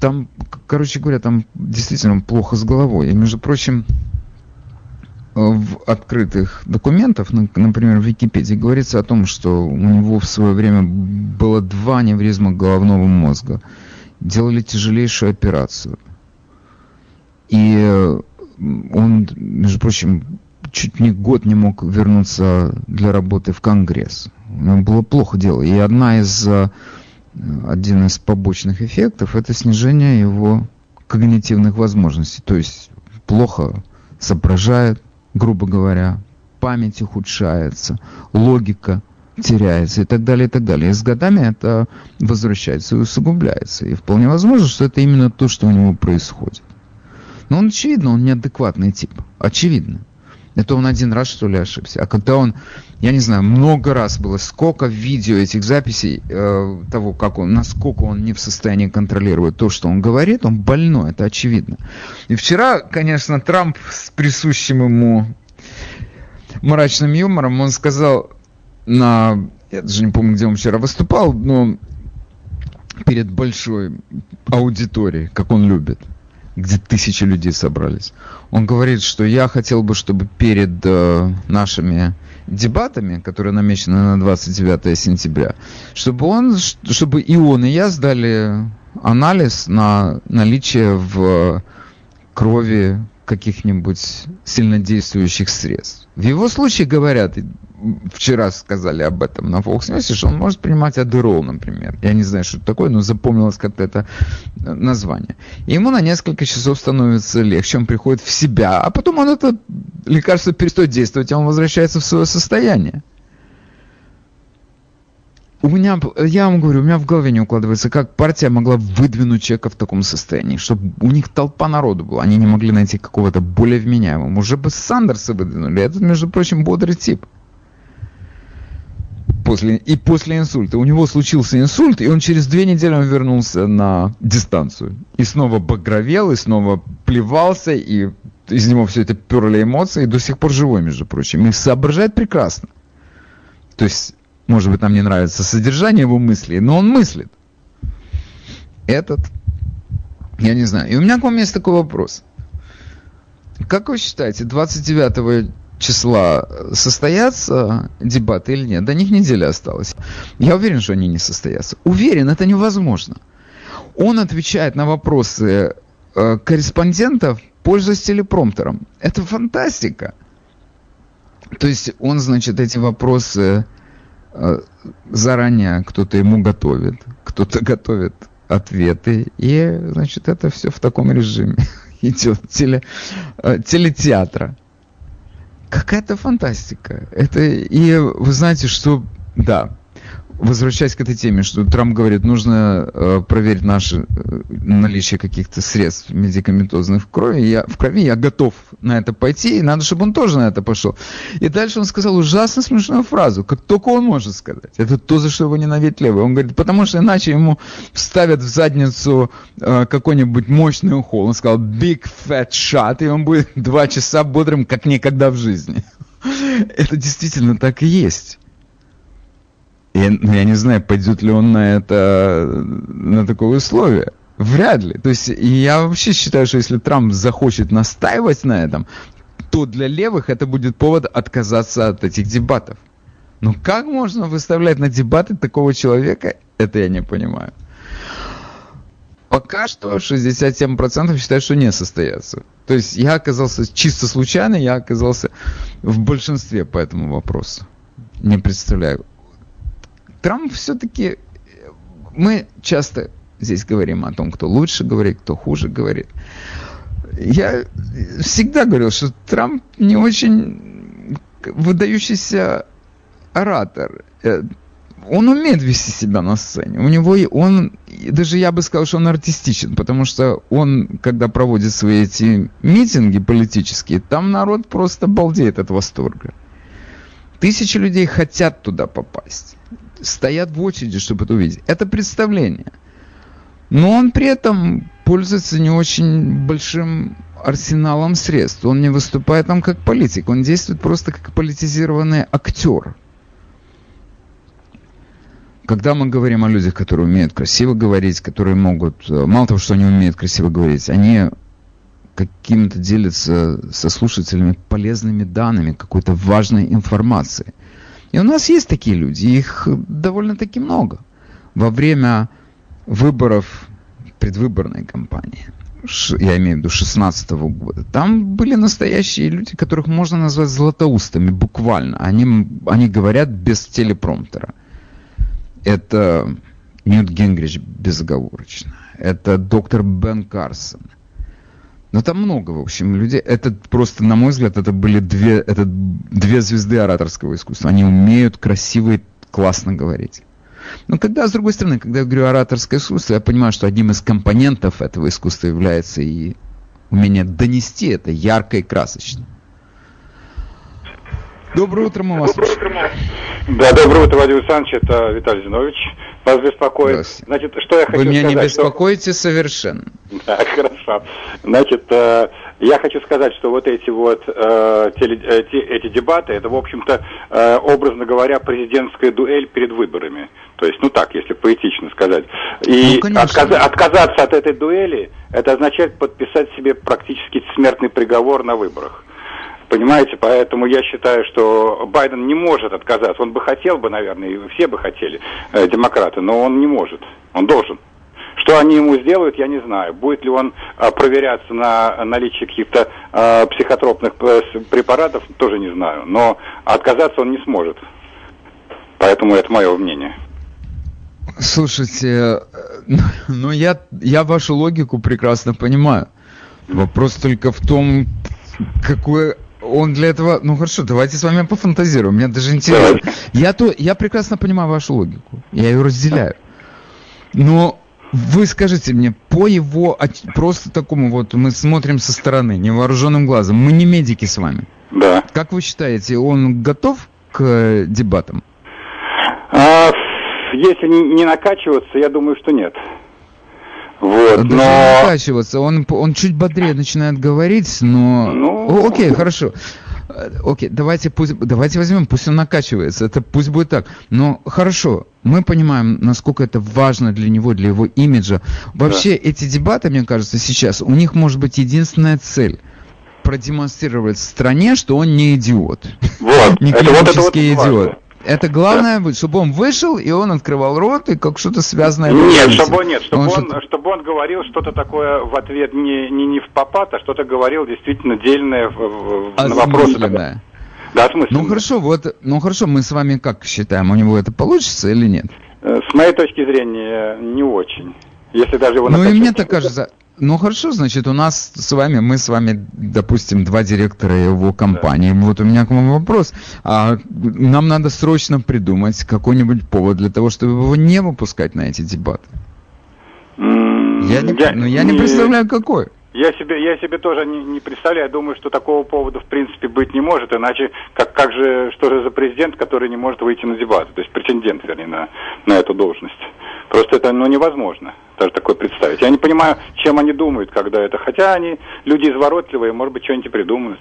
Там, короче говоря, там действительно плохо с головой. И, между прочим, в открытых документах, на- например, в Википедии, говорится о том, что у него в свое время было два аневризма головного мозга. Делали тяжелейшую операцию. И э, он, между прочим, чуть не год не мог вернуться для работы в Конгресс. Ему было плохо дело. И одна из, э, один из побочных эффектов – это снижение его когнитивных возможностей. То есть плохо соображает, грубо говоря, память ухудшается, логика теряется и так далее, и так далее. И с годами это возвращается и усугубляется. И вполне возможно, что это именно то, что у него происходит. Но он, очевидно, он неадекватный тип. Очевидно. Это он один раз, что ли, ошибся. А когда он, я не знаю, много раз было, сколько видео этих записей э, того, как он, насколько он не в состоянии контролировать то, что он говорит, он больной, это очевидно. И вчера, конечно, Трамп с присущим ему мрачным юмором, он сказал на, я даже не помню, где он вчера выступал, но перед большой аудиторией, как он любит, где тысячи людей собрались. Он говорит, что я хотел бы, чтобы перед э, нашими дебатами, которые намечены на 29 сентября, чтобы он, чтобы и он, и я сдали анализ на наличие в крови каких-нибудь сильнодействующих средств. В его случае говорят, и вчера сказали об этом на Fox News, что он может принимать адерол, например. Я не знаю, что это такое, но запомнилось как-то это э, название. И ему на несколько часов становится легче, он приходит в себя, а потом он это лекарство перестает действовать, а он возвращается в свое состояние. У меня, я вам говорю, у меня в голове не укладывается, как партия могла выдвинуть человека в таком состоянии, чтобы у них толпа народу была, они не могли найти какого-то более вменяемого. Уже бы Сандерса выдвинули, этот, между прочим, бодрый тип. После, и после инсульта. У него случился инсульт, и он через две недели он вернулся на дистанцию. И снова багровел, и снова плевался, и из него все это перли эмоции, и до сих пор живой, между прочим. И соображает прекрасно. То есть, может быть, нам не нравится содержание его мыслей, но он мыслит. Этот, я не знаю. И у меня к вам есть такой вопрос. Как вы считаете, 29 числа состоятся дебаты или нет? До них неделя осталась. Я уверен, что они не состоятся. Уверен, это невозможно. Он отвечает на вопросы э, корреспондентов, пользуясь телепромптером. Это фантастика. То есть он, значит, эти вопросы заранее кто-то ему готовит, кто-то готовит ответы, и, значит, это все в таком режиме идет теле, э, телетеатра. Как, какая-то фантастика. Это и вы знаете, что да, возвращаясь к этой теме, что Трамп говорит, нужно э, проверить наше э, наличие каких-то средств медикаментозных в крови, я, в крови, я готов на это пойти, и надо, чтобы он тоже на это пошел. И дальше он сказал ужасно смешную фразу, как только он может сказать. Это то, за что его ненавидят левые. Он говорит, потому что иначе ему вставят в задницу э, какой-нибудь мощный укол. Он сказал big fat shot, и он будет два часа бодрым, как никогда в жизни. Это действительно так и есть. Я, я не знаю, пойдет ли он на это, на такое условие. Вряд ли. То есть я вообще считаю, что если Трамп захочет настаивать на этом, то для левых это будет повод отказаться от этих дебатов. Но как можно выставлять на дебаты такого человека, это я не понимаю. Пока что 67% считают, что не состоятся. То есть я оказался чисто случайно, я оказался в большинстве по этому вопросу. Не представляю. Трамп все-таки... Мы часто здесь говорим о том, кто лучше говорит, кто хуже говорит. Я всегда говорил, что Трамп не очень выдающийся оратор. Э, он умеет вести себя на сцене. У него он, даже я бы сказал, что он артистичен, потому что он, когда проводит свои эти митинги политические, там народ просто балдеет от восторга. Тысячи людей хотят туда попасть стоят в очереди, чтобы это увидеть. Это представление. Но он при этом пользуется не очень большим арсеналом средств. Он не выступает там как политик, он действует просто как политизированный актер. Когда мы говорим о людях, которые умеют красиво говорить, которые могут, э, мало того, что они умеют красиво говорить, они каким-то делятся со слушателями полезными данными, какой-то важной информацией – и у нас есть такие люди, их довольно-таки много. Во время выборов предвыборной кампании, я имею в виду 16 года, там были настоящие люди, которых можно назвать златоустами, буквально. Они, они говорят без телепромптера. Это Ньют Гингрич безоговорочно. Это доктор Бен Карсон. Но там много, в общем, людей. Это просто, на мой взгляд, это были две, это две звезды ораторского искусства. Они умеют красиво и классно говорить. Но когда, с другой стороны, когда я говорю ораторское искусство, я понимаю, что одним из компонентов этого искусства является и умение донести это ярко и красочно. Доброе утро, мы вас слушаем. Да, доброе утро, Владимир Александрович, это Виталий Зинович. Вас беспокоит. Значит, что я хочу Вы меня сказать, не беспокоите что... совершенно. Да, хорошо. Значит, э, я хочу сказать, что вот эти вот э, теле, э, те, эти дебаты, это, в общем-то, э, образно говоря, президентская дуэль перед выборами. То есть, ну так, если поэтично сказать. И ну, отказ, отказаться от этой дуэли, это означает подписать себе практически смертный приговор на выборах. Понимаете, поэтому я считаю, что Байден не может отказаться. Он бы хотел бы, наверное, и все бы хотели, э, демократы, но он не может. Он должен. Что они ему сделают, я не знаю. Будет ли он э, проверяться на наличие каких-то э, психотропных э, препаратов, тоже не знаю. Но отказаться он не сможет. Поэтому это мое мнение. Слушайте, э, ну я, я вашу логику прекрасно понимаю. Вопрос только в том, какое он для этого... Ну хорошо, давайте с вами пофантазируем. Мне даже интересно. Я, то, я прекрасно понимаю вашу логику. Я ее разделяю. Но вы скажите мне, по его просто такому вот, мы смотрим со стороны, невооруженным глазом, мы не медики с вами. Да. Как вы считаете, он готов к дебатам? А, если не накачиваться, я думаю, что нет. Вот, Даже но... накачиваться, он, он чуть бодрее начинает говорить, но... Ну... окей, хорошо. Э, окей, давайте, пусть, давайте возьмем, пусть он накачивается, это пусть будет так. Но хорошо, мы понимаем, насколько это важно для него, для его имиджа. Вообще, да. эти дебаты, мне кажется, сейчас, у них может быть единственная цель продемонстрировать стране, что он не идиот. Вот. не клинический вот идиот. Важно. Это главное, да. чтобы он вышел, и он открывал рот, и как что-то связанное... Нет, чтобы он, нет, чтобы он, он, чтобы он говорил что-то такое в ответ не, не, не в попад, а что-то говорил действительно дельное в, в, на вопрос. Да, смысленно. Ну хорошо, вот, ну хорошо, мы с вами как считаем, у него это получится или нет? Э, с моей точки зрения, не очень. Если даже его Ну и мне так кажется, Ну хорошо, значит, у нас с вами, мы с вами, допустим, два директора его компании. Да. Вот у меня к вам вопрос. А, нам надо срочно придумать какой-нибудь повод для того, чтобы его не выпускать на эти дебаты. Mm, я не, я, ну, я не, не представляю, какой. Я себе, я себе тоже не, не представляю, думаю, что такого повода в принципе быть не может, иначе как, как же, что же за президент, который не может выйти на дебаты, то есть претендент, вернее, на, на эту должность. Просто это ну, невозможно даже такое представить. Я не понимаю, чем они думают, когда это, хотя они люди изворотливые, может быть, что-нибудь придумают.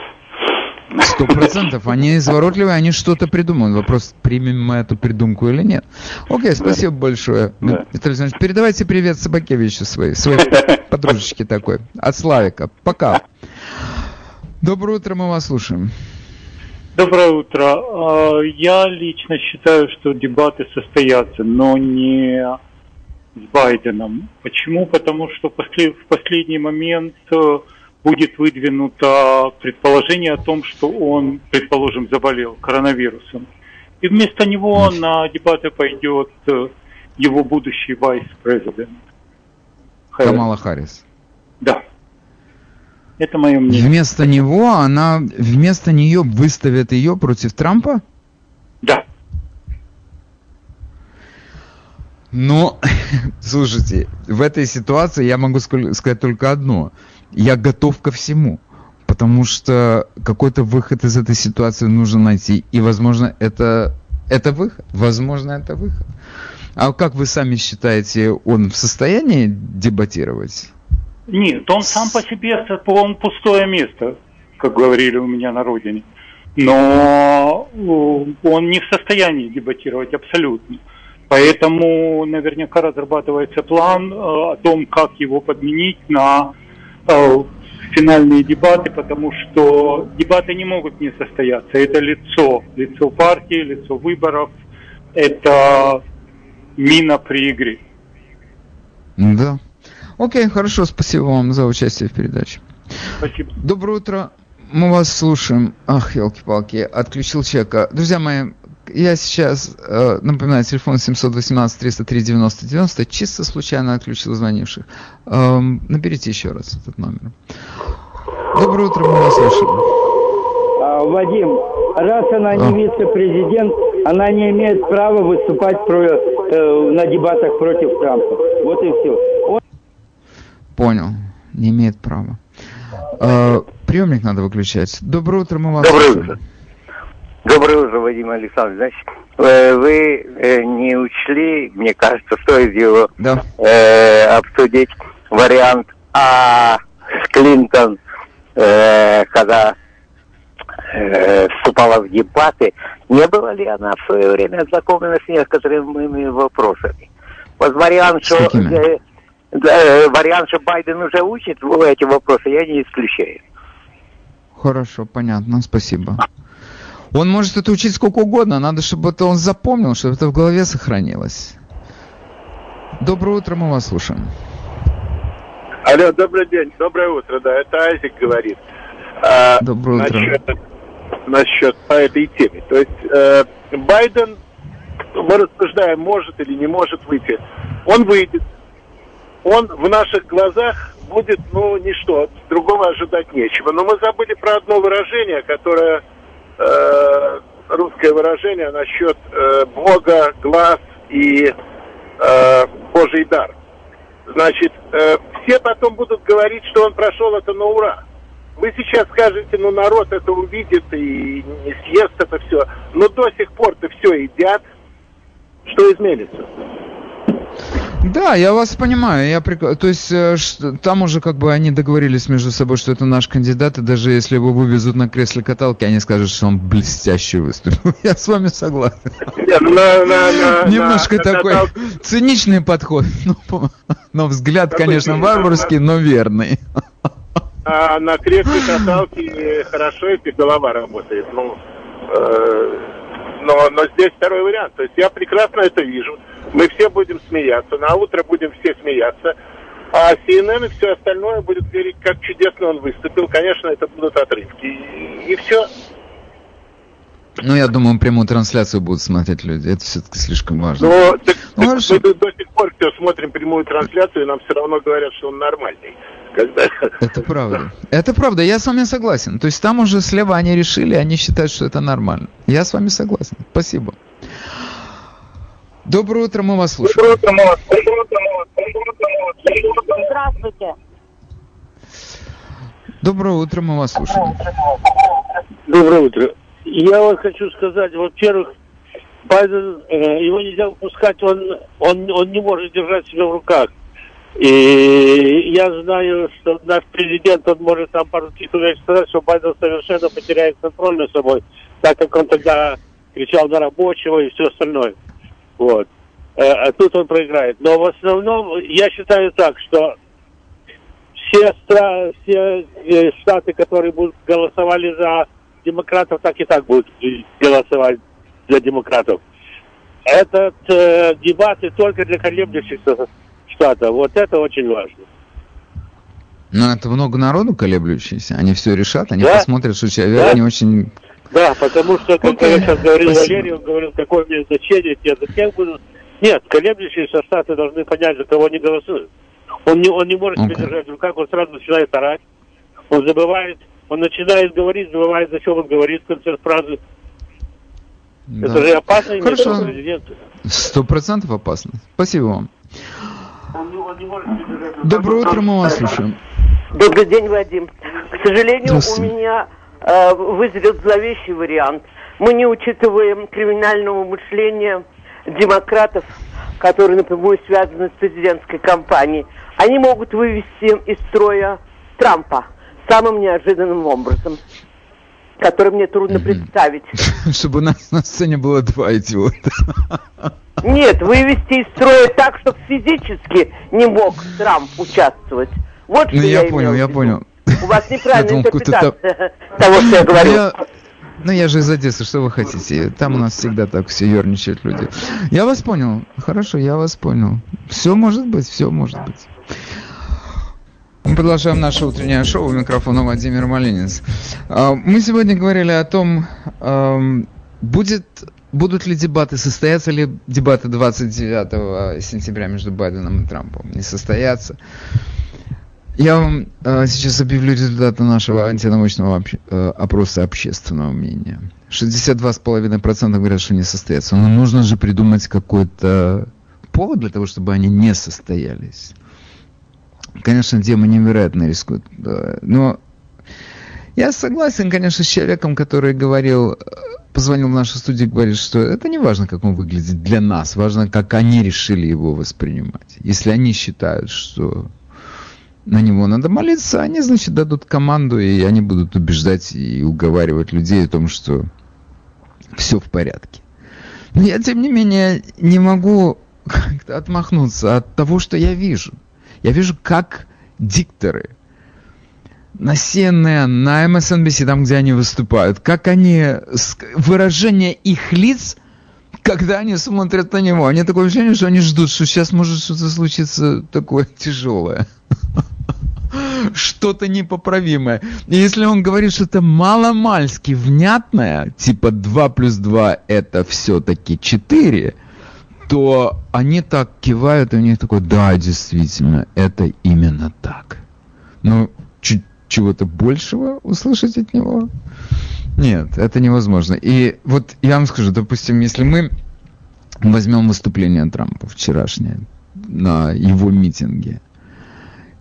Сто процентов. Они изворотливые, они что-то придумают. Вопрос, примем мы эту придумку или нет. Окей, спасибо да. большое. Да. Виталий передавайте привет Собакевичу своей, своей подружечке такой. От Славика. Пока. Доброе утро, мы вас слушаем. Доброе утро. А, я лично считаю, что дебаты состоятся, но не с Байденом. Почему? Потому что в последний момент э, будет выдвинуто предположение о том, что он, предположим, заболел коронавирусом. И вместо него на дебаты пойдет э, его будущий вайс-президент. Камала Харрис. Да. Это мое мнение. Вместо него она, вместо нее выставят ее против Трампа? Да. Но, слушайте, в этой ситуации я могу сказать только одно – я готов ко всему. Потому что какой-то выход из этой ситуации нужно найти. И, возможно, это, это выход. Возможно, это выход. А как вы сами считаете, он в состоянии дебатировать? Нет, он сам по себе, он пустое место, как говорили у меня на родине. Но э, он не в состоянии дебатировать абсолютно. Поэтому наверняка разрабатывается план э, о том, как его подменить на финальные дебаты, потому что дебаты не могут не состояться. Это лицо, лицо партии, лицо выборов, это мина при игре. Да. Окей, хорошо, спасибо вам за участие в передаче. Спасибо. Доброе утро. Мы вас слушаем. Ах, елки-палки, отключил человека. Друзья мои, я сейчас э, напоминаю, телефон 718 303 90 90, чисто случайно отключил звонивших. Э, наберите еще раз этот номер. Доброе утро, мы вас слушаем. А, Вадим, раз она а. не вице-президент, она не имеет права выступать про, э, на дебатах против Трампа. Вот и все. Он... Понял, не имеет права. Э, приемник надо выключать. Доброе утро, мы вас Доброе слушаем. утро. Доброе утро, Вадим Александрович. Значит, э, вы э, не учли, мне кажется, стоит его да. э, обсудить вариант А с Клинтон, э, когда э, вступала в дебаты, не была ли она в свое время ознакомлена с некоторыми вопросами? Вот вариант, что, э, э, вариант, что Байден уже учит эти вопросы, я не исключаю. Хорошо, понятно, спасибо. Он может это учить сколько угодно, надо, чтобы это он запомнил, чтобы это в голове сохранилось. Доброе утро, мы вас слушаем. Алло, добрый день, доброе утро, да, это Айзик говорит. А, доброе утро. Насчет, насчет по этой теме. То есть э, Байден, мы рассуждаем, может или не может выйти. Он выйдет. Он в наших глазах будет, ну, ничто, другого ожидать нечего. Но мы забыли про одно выражение, которое э, русское выражение насчет э, Бога, глаз и э, Божий дар. Значит, э, все потом будут говорить, что он прошел это на ура. Вы сейчас скажете, ну народ это увидит и не съест это все. Но до сих пор-то все едят. Что изменится? Да, я вас понимаю. Я прик... То есть э, там уже как бы они договорились между собой, что это наш кандидат, и даже если его вывезут на кресле каталки, они скажут, что он блестяще выступил. Я с вами согласен. Ну, Немножко такой циничный подход. Но взгляд, конечно, варварский, но верный. А на кресле каталки хорошо, если голова работает. Ну, э, но, но здесь второй вариант. То есть я прекрасно это вижу. Мы все будем смеяться, на утро будем все смеяться. А CNN и все остальное будет говорить, как чудесно он выступил. Конечно, это будут отрывки. И, и все. Ну, я думаю, прямую трансляцию будут смотреть люди. Это все-таки слишком важно. Но, ну, так, ну, так мы до сих пор все смотрим прямую трансляцию, и нам все равно говорят, что он нормальный. Когда... Это правда. Это правда, я с вами согласен. То есть там уже слева они решили, они считают, что это нормально. Я с вами согласен. Спасибо. Доброе утро, мы вас слушаем. Доброе утро, мы вас Здравствуйте. Доброе утро, мы вас слушаем. Доброе утро. Я вот хочу сказать, во-первых, Байден, э, его нельзя выпускать, он, он, он не может держать себя в руках. И я знаю, что наш президент, он может там пару титулов сказать, что Байден совершенно потеряет контроль над собой, так как он тогда кричал на рабочего и все остальное. Вот. Э, а тут он проиграет. Но в основном я считаю так, что все, стра- все э, штаты, которые будут голосовали за демократов, так и так будут голосовать за демократов. Этот э, дебаты только для колеблющихся штатов. Вот это очень важно. Но это много народу колеблющихся. Они все решат, они да? посмотрят, что человек да? не очень... Да, потому что, как okay. я сейчас говорил Спасибо. Валерий, он говорил, какое мне значение, те за тех будут. Нет, колеблющиеся штаты должны понять, за кого они голосуют. Он не, он не может okay. держать в руках, он сразу начинает орать. Он забывает, он начинает говорить, забывает, за что он говорит в конце фразы. Да. Это же опасно Хорошо. Сто процентов опасно. Спасибо вам. Доброе утро, мы вас слушаем. Добрый день, Вадим. К сожалению, у меня э, вызрел зловещий вариант. Мы не учитываем криминального мышления демократов, которые напрямую связаны с президентской кампанией. Они могут вывести из строя Трампа самым неожиданным образом который мне трудно представить. Чтобы у нас на сцене было два идиота. Нет, вывести из строя так, чтобы физически не мог Трамп участвовать. Вот ну, что я, я понял, я понял. У вас неправильная интерпретация того, что я говорю. Я... Ну, я же из Одессы, что вы хотите? Там у нас всегда так все ерничают люди. Я вас понял. Хорошо, я вас понял. Все может быть, все может быть. Мы продолжаем наше утреннее шоу. У микрофона Владимир Малинец. А, мы сегодня говорили о том, будет, будут ли дебаты, состоятся ли дебаты 29 сентября между Байденом и Трампом. Не состоятся. Я вам э, сейчас объявлю результаты нашего антинаучного э, опроса общественного мнения. 62,5% говорят, что не состоятся. Но нужно же придумать какой-то повод для того, чтобы они не состоялись. Конечно, тема невероятно рискует. Но я согласен, конечно, с человеком, который говорил, позвонил в нашу студию и говорит, что это не важно, как он выглядит для нас, важно, как они решили его воспринимать. Если они считают, что на него надо молиться, они, значит, дадут команду, и они будут убеждать и уговаривать людей о том, что все в порядке. Но я, тем не менее, не могу как-то отмахнуться от того, что я вижу. Я вижу, как дикторы на CNN, на MSNBC, там, где они выступают, как они, выражение их лиц, когда они смотрят на него, они такое ощущение, что они ждут, что сейчас может что-то случиться такое тяжелое. Что-то непоправимое. И если он говорит что-то маломальски внятное, типа 2 плюс 2 это все-таки 4, то они так кивают, и у них такой, да, действительно, это именно так. Но чего-то большего услышать от него? Нет, это невозможно. И вот я вам скажу, допустим, если мы возьмем выступление Трампа вчерашнее на его митинге,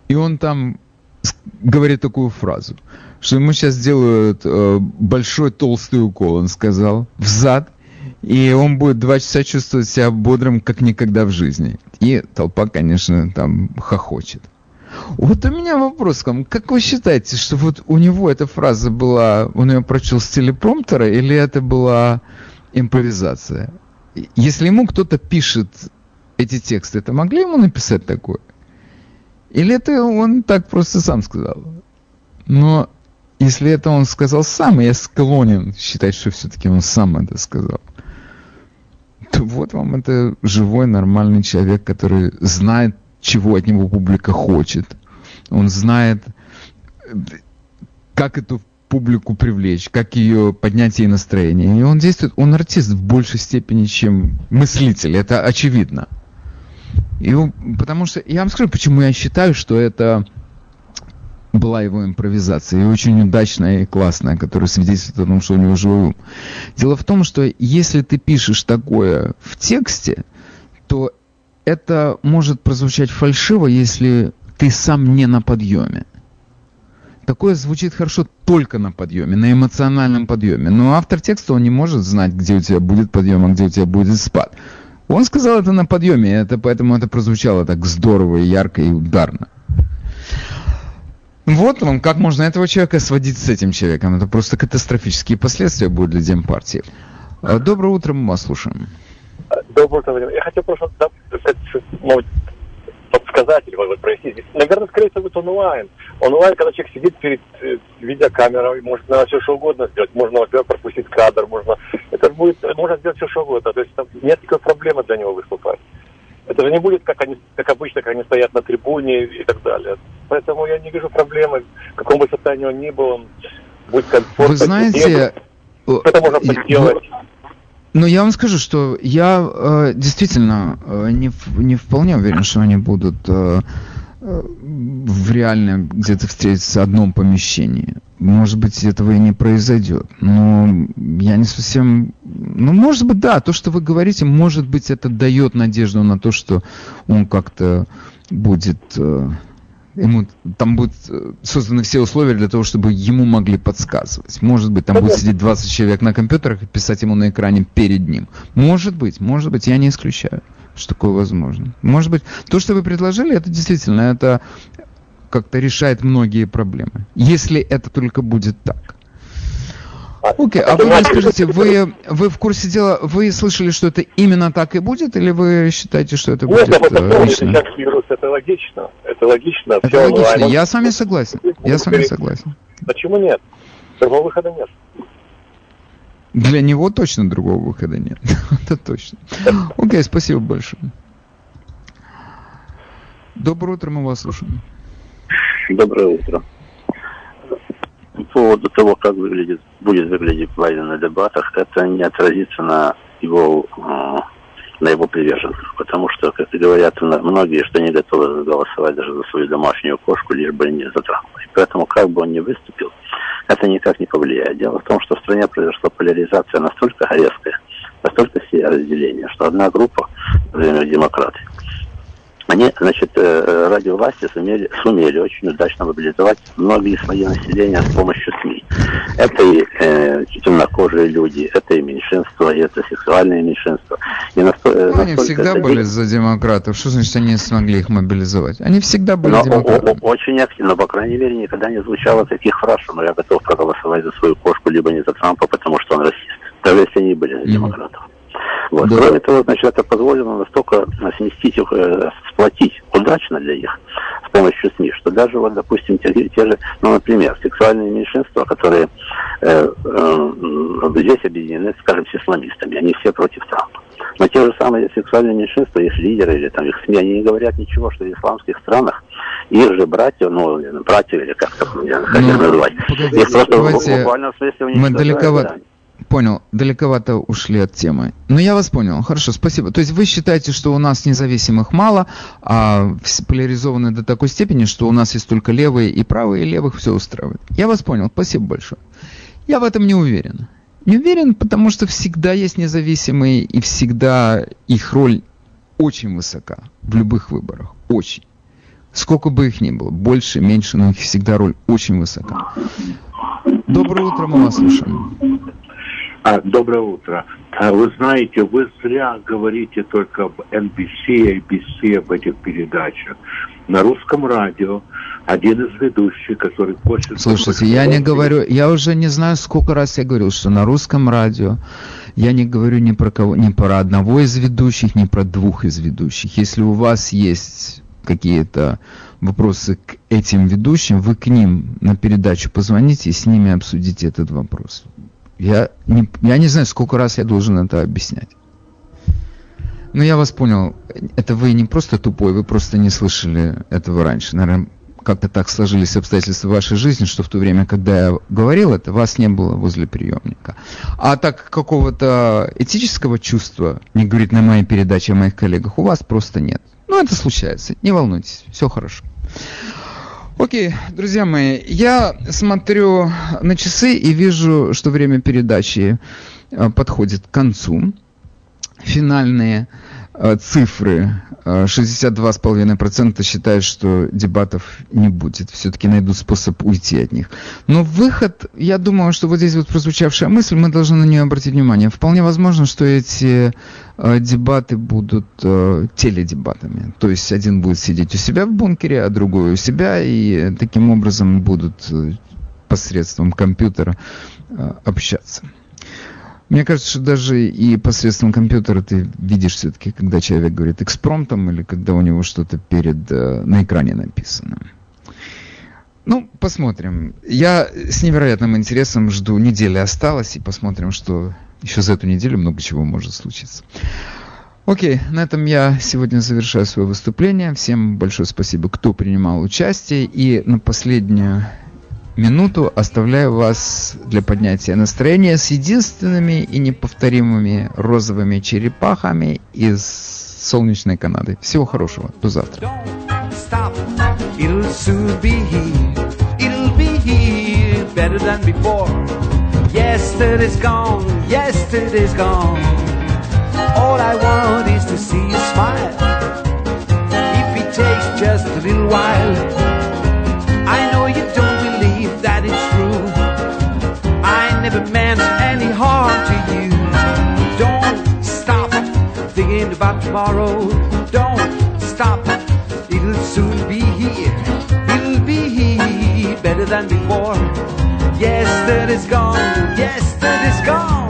и он там говорит такую фразу, что ему сейчас делают э, большой толстый укол, он сказал, в зад, и он будет два часа чувствовать себя бодрым, как никогда в жизни. И толпа, конечно, там хохочет. Вот у меня вопрос к вам. Как вы считаете, что вот у него эта фраза была, он ее прочел с телепромптера, или это была импровизация? Если ему кто-то пишет эти тексты, это могли ему написать такое? Или это он так просто сам сказал? Но если это он сказал сам, я склонен считать, что все-таки он сам это сказал то вот вам это живой, нормальный человек, который знает, чего от него публика хочет. Он знает, как эту публику привлечь, как ее поднять ей настроение. И он действует, он артист в большей степени, чем мыслитель, это очевидно. И потому что, я вам скажу, почему я считаю, что это была его импровизация, и очень удачная и классная, которая свидетельствует о том, что у него живой ум. Дело в том, что если ты пишешь такое в тексте, то это может прозвучать фальшиво, если ты сам не на подъеме. Такое звучит хорошо только на подъеме, на эмоциональном подъеме. Но автор текста, он не может знать, где у тебя будет подъем, а где у тебя будет спад. Он сказал это на подъеме, это, поэтому это прозвучало так здорово ярко и ударно. Вот вам, как можно этого человека сводить с этим человеком. Это просто катастрофические последствия будут для Демпартии. А, доброе утро, мы вас слушаем. Доброе утро, Я хотел просто да, подсказать или вот, прояснить. Наверное, скорее всего, это онлайн. Онлайн, когда человек сидит перед э, видеокамерой, может наверное, все что угодно сделать. Можно, во-первых, пропустить кадр, можно... Это будет, можно сделать все что угодно. То есть там нет никакой проблемы для него выступать. Это же не будет, как, они, как обычно, как они стоят на трибуне и так далее. Поэтому я не вижу проблемы, в каком бы состоянии он ни был, он будет комфортно. Вы знаете... Это можно поделать. Ну, я вам скажу, что я э, действительно э, не, не вполне уверен, что они будут э, э, в реально где-то встретиться в одном помещении. Может быть, этого и не произойдет. Но я не совсем... Ну, может быть, да, то, что вы говорите, может быть, это дает надежду на то, что он как-то будет... Э, ему там будут э, созданы все условия для того, чтобы ему могли подсказывать. Может быть, там будет сидеть 20 человек на компьютерах и писать ему на экране перед ним. Может быть, может быть, я не исключаю, что такое возможно. Может быть, то, что вы предложили, это действительно, это как-то решает многие проблемы. Если это только будет так. Окей, okay. а вы мне скажите, вы, вы в курсе дела, вы слышали, что это именно так и будет, или вы считаете, что это будет Нет, это лично? Как вирус, это логично, это логично. Это логично, онлайн. я с вами согласен, я с вами согласен. Почему нет? Другого выхода нет. Для него точно другого выхода нет, это точно. Окей, okay, спасибо большое. Доброе утро, мы вас слушаем. Доброе утро по поводу того, как выглядит, будет выглядеть Байден на дебатах, это не отразится на его, э, на его приверженцах. Потому что, как говорят многие, что не готовы голосовать даже за свою домашнюю кошку, лишь бы не за Трампа. И поэтому, как бы он ни выступил, это никак не повлияет. Дело в том, что в стране произошла поляризация настолько резкая, настолько сильное разделение, что одна группа, например, демократы, они, значит, э, ради власти сумели, сумели очень удачно мобилизовать многие слои населения с помощью СМИ. Это и э, темнокожие люди, это и меньшинство, и это сексуальные меньшинства. И насто, э, ну, они всегда были день... за демократов. Что значит, они смогли их мобилизовать? Они всегда были Но, демократами. Очень активно, по крайней мере, никогда не звучало таких фраз, что я готов проголосовать за свою кошку, либо не за Трампа, потому что он расист. Даже если они были за демократов. Вот. Да. Кроме того, значит, это позволило настолько сместить их, э, сплотить удачно для них с помощью СМИ, что даже вот, допустим, те, те же, ну, например, сексуальные меньшинства, которые э, э, здесь объединены, скажем, с исламистами, они все против Трампа. Но те же самые сексуальные меньшинства, их лидеры или там их СМИ, они не говорят ничего, что в исламских странах их же братья, ну, братья или как то я хотел ну, назвать, их просто в буквальном смысле Мы далековато, Понял, далековато ушли от темы. Но я вас понял. Хорошо, спасибо. То есть вы считаете, что у нас независимых мало, а поляризованы до такой степени, что у нас есть только левые и правые, и левых все устраивает. Я вас понял. Спасибо большое. Я в этом не уверен. Не уверен, потому что всегда есть независимые, и всегда их роль очень высока в любых выборах. Очень. Сколько бы их ни было, больше, меньше, но их всегда роль очень высока. Доброе утро, мы вас слушаем. А, доброе утро. А, вы знаете, вы зря говорите только об NBC, ABC, об этих передачах. На русском радио один из ведущих, который хочет... Слушайте, я не говорю, я уже не знаю, сколько раз я говорил, что на русском радио я не говорю ни про кого, ни про одного из ведущих, ни про двух из ведущих. Если у вас есть какие-то вопросы к этим ведущим, вы к ним на передачу позвоните и с ними обсудите этот вопрос. Я не, я не знаю, сколько раз я должен это объяснять. Но я вас понял. Это вы не просто тупой, вы просто не слышали этого раньше. Наверное, как-то так сложились обстоятельства вашей жизни, что в то время, когда я говорил это, вас не было возле приемника. А так какого-то этического чувства, не говорить на моей передаче о моих коллегах, у вас просто нет. Ну, это случается. Не волнуйтесь, все хорошо. Окей, друзья мои, я смотрю на часы и вижу, что время передачи э, подходит к концу. Финальные цифры. 62,5% э, считают, что дебатов не будет. Все-таки найдут способ уйти от них. Но выход, я думаю, что вот здесь вот прозвучавшая мысль, мы должны на нее обратить внимание. Вполне возможно, что эти э, дебаты будут теледебатами. То есть один будет сидеть у себя в бункере, а другой у себя, и таким образом будут посредством компьютера общаться. Мне кажется, что даже и посредством компьютера ты видишь все-таки, когда человек говорит экспромтом или когда у него что-то перед э, на экране написано. Ну, посмотрим. Я с невероятным интересом жду. Неделя осталась, и посмотрим, что еще за эту неделю много чего может случиться. Окей, на этом я сегодня завершаю свое выступление. Всем большое спасибо, кто принимал участие. И на последнюю минуту оставляю вас для поднятия настроения с единственными и неповторимыми розовыми черепахами из солнечной Канады. Всего хорошего. До завтра. All I want is to see you smile. If it takes just a little while. Never meant any harm to you. Don't stop thinking about tomorrow. Don't stop, it'll soon be here. It'll be here better than before. Yesterday's gone, yesterday's gone.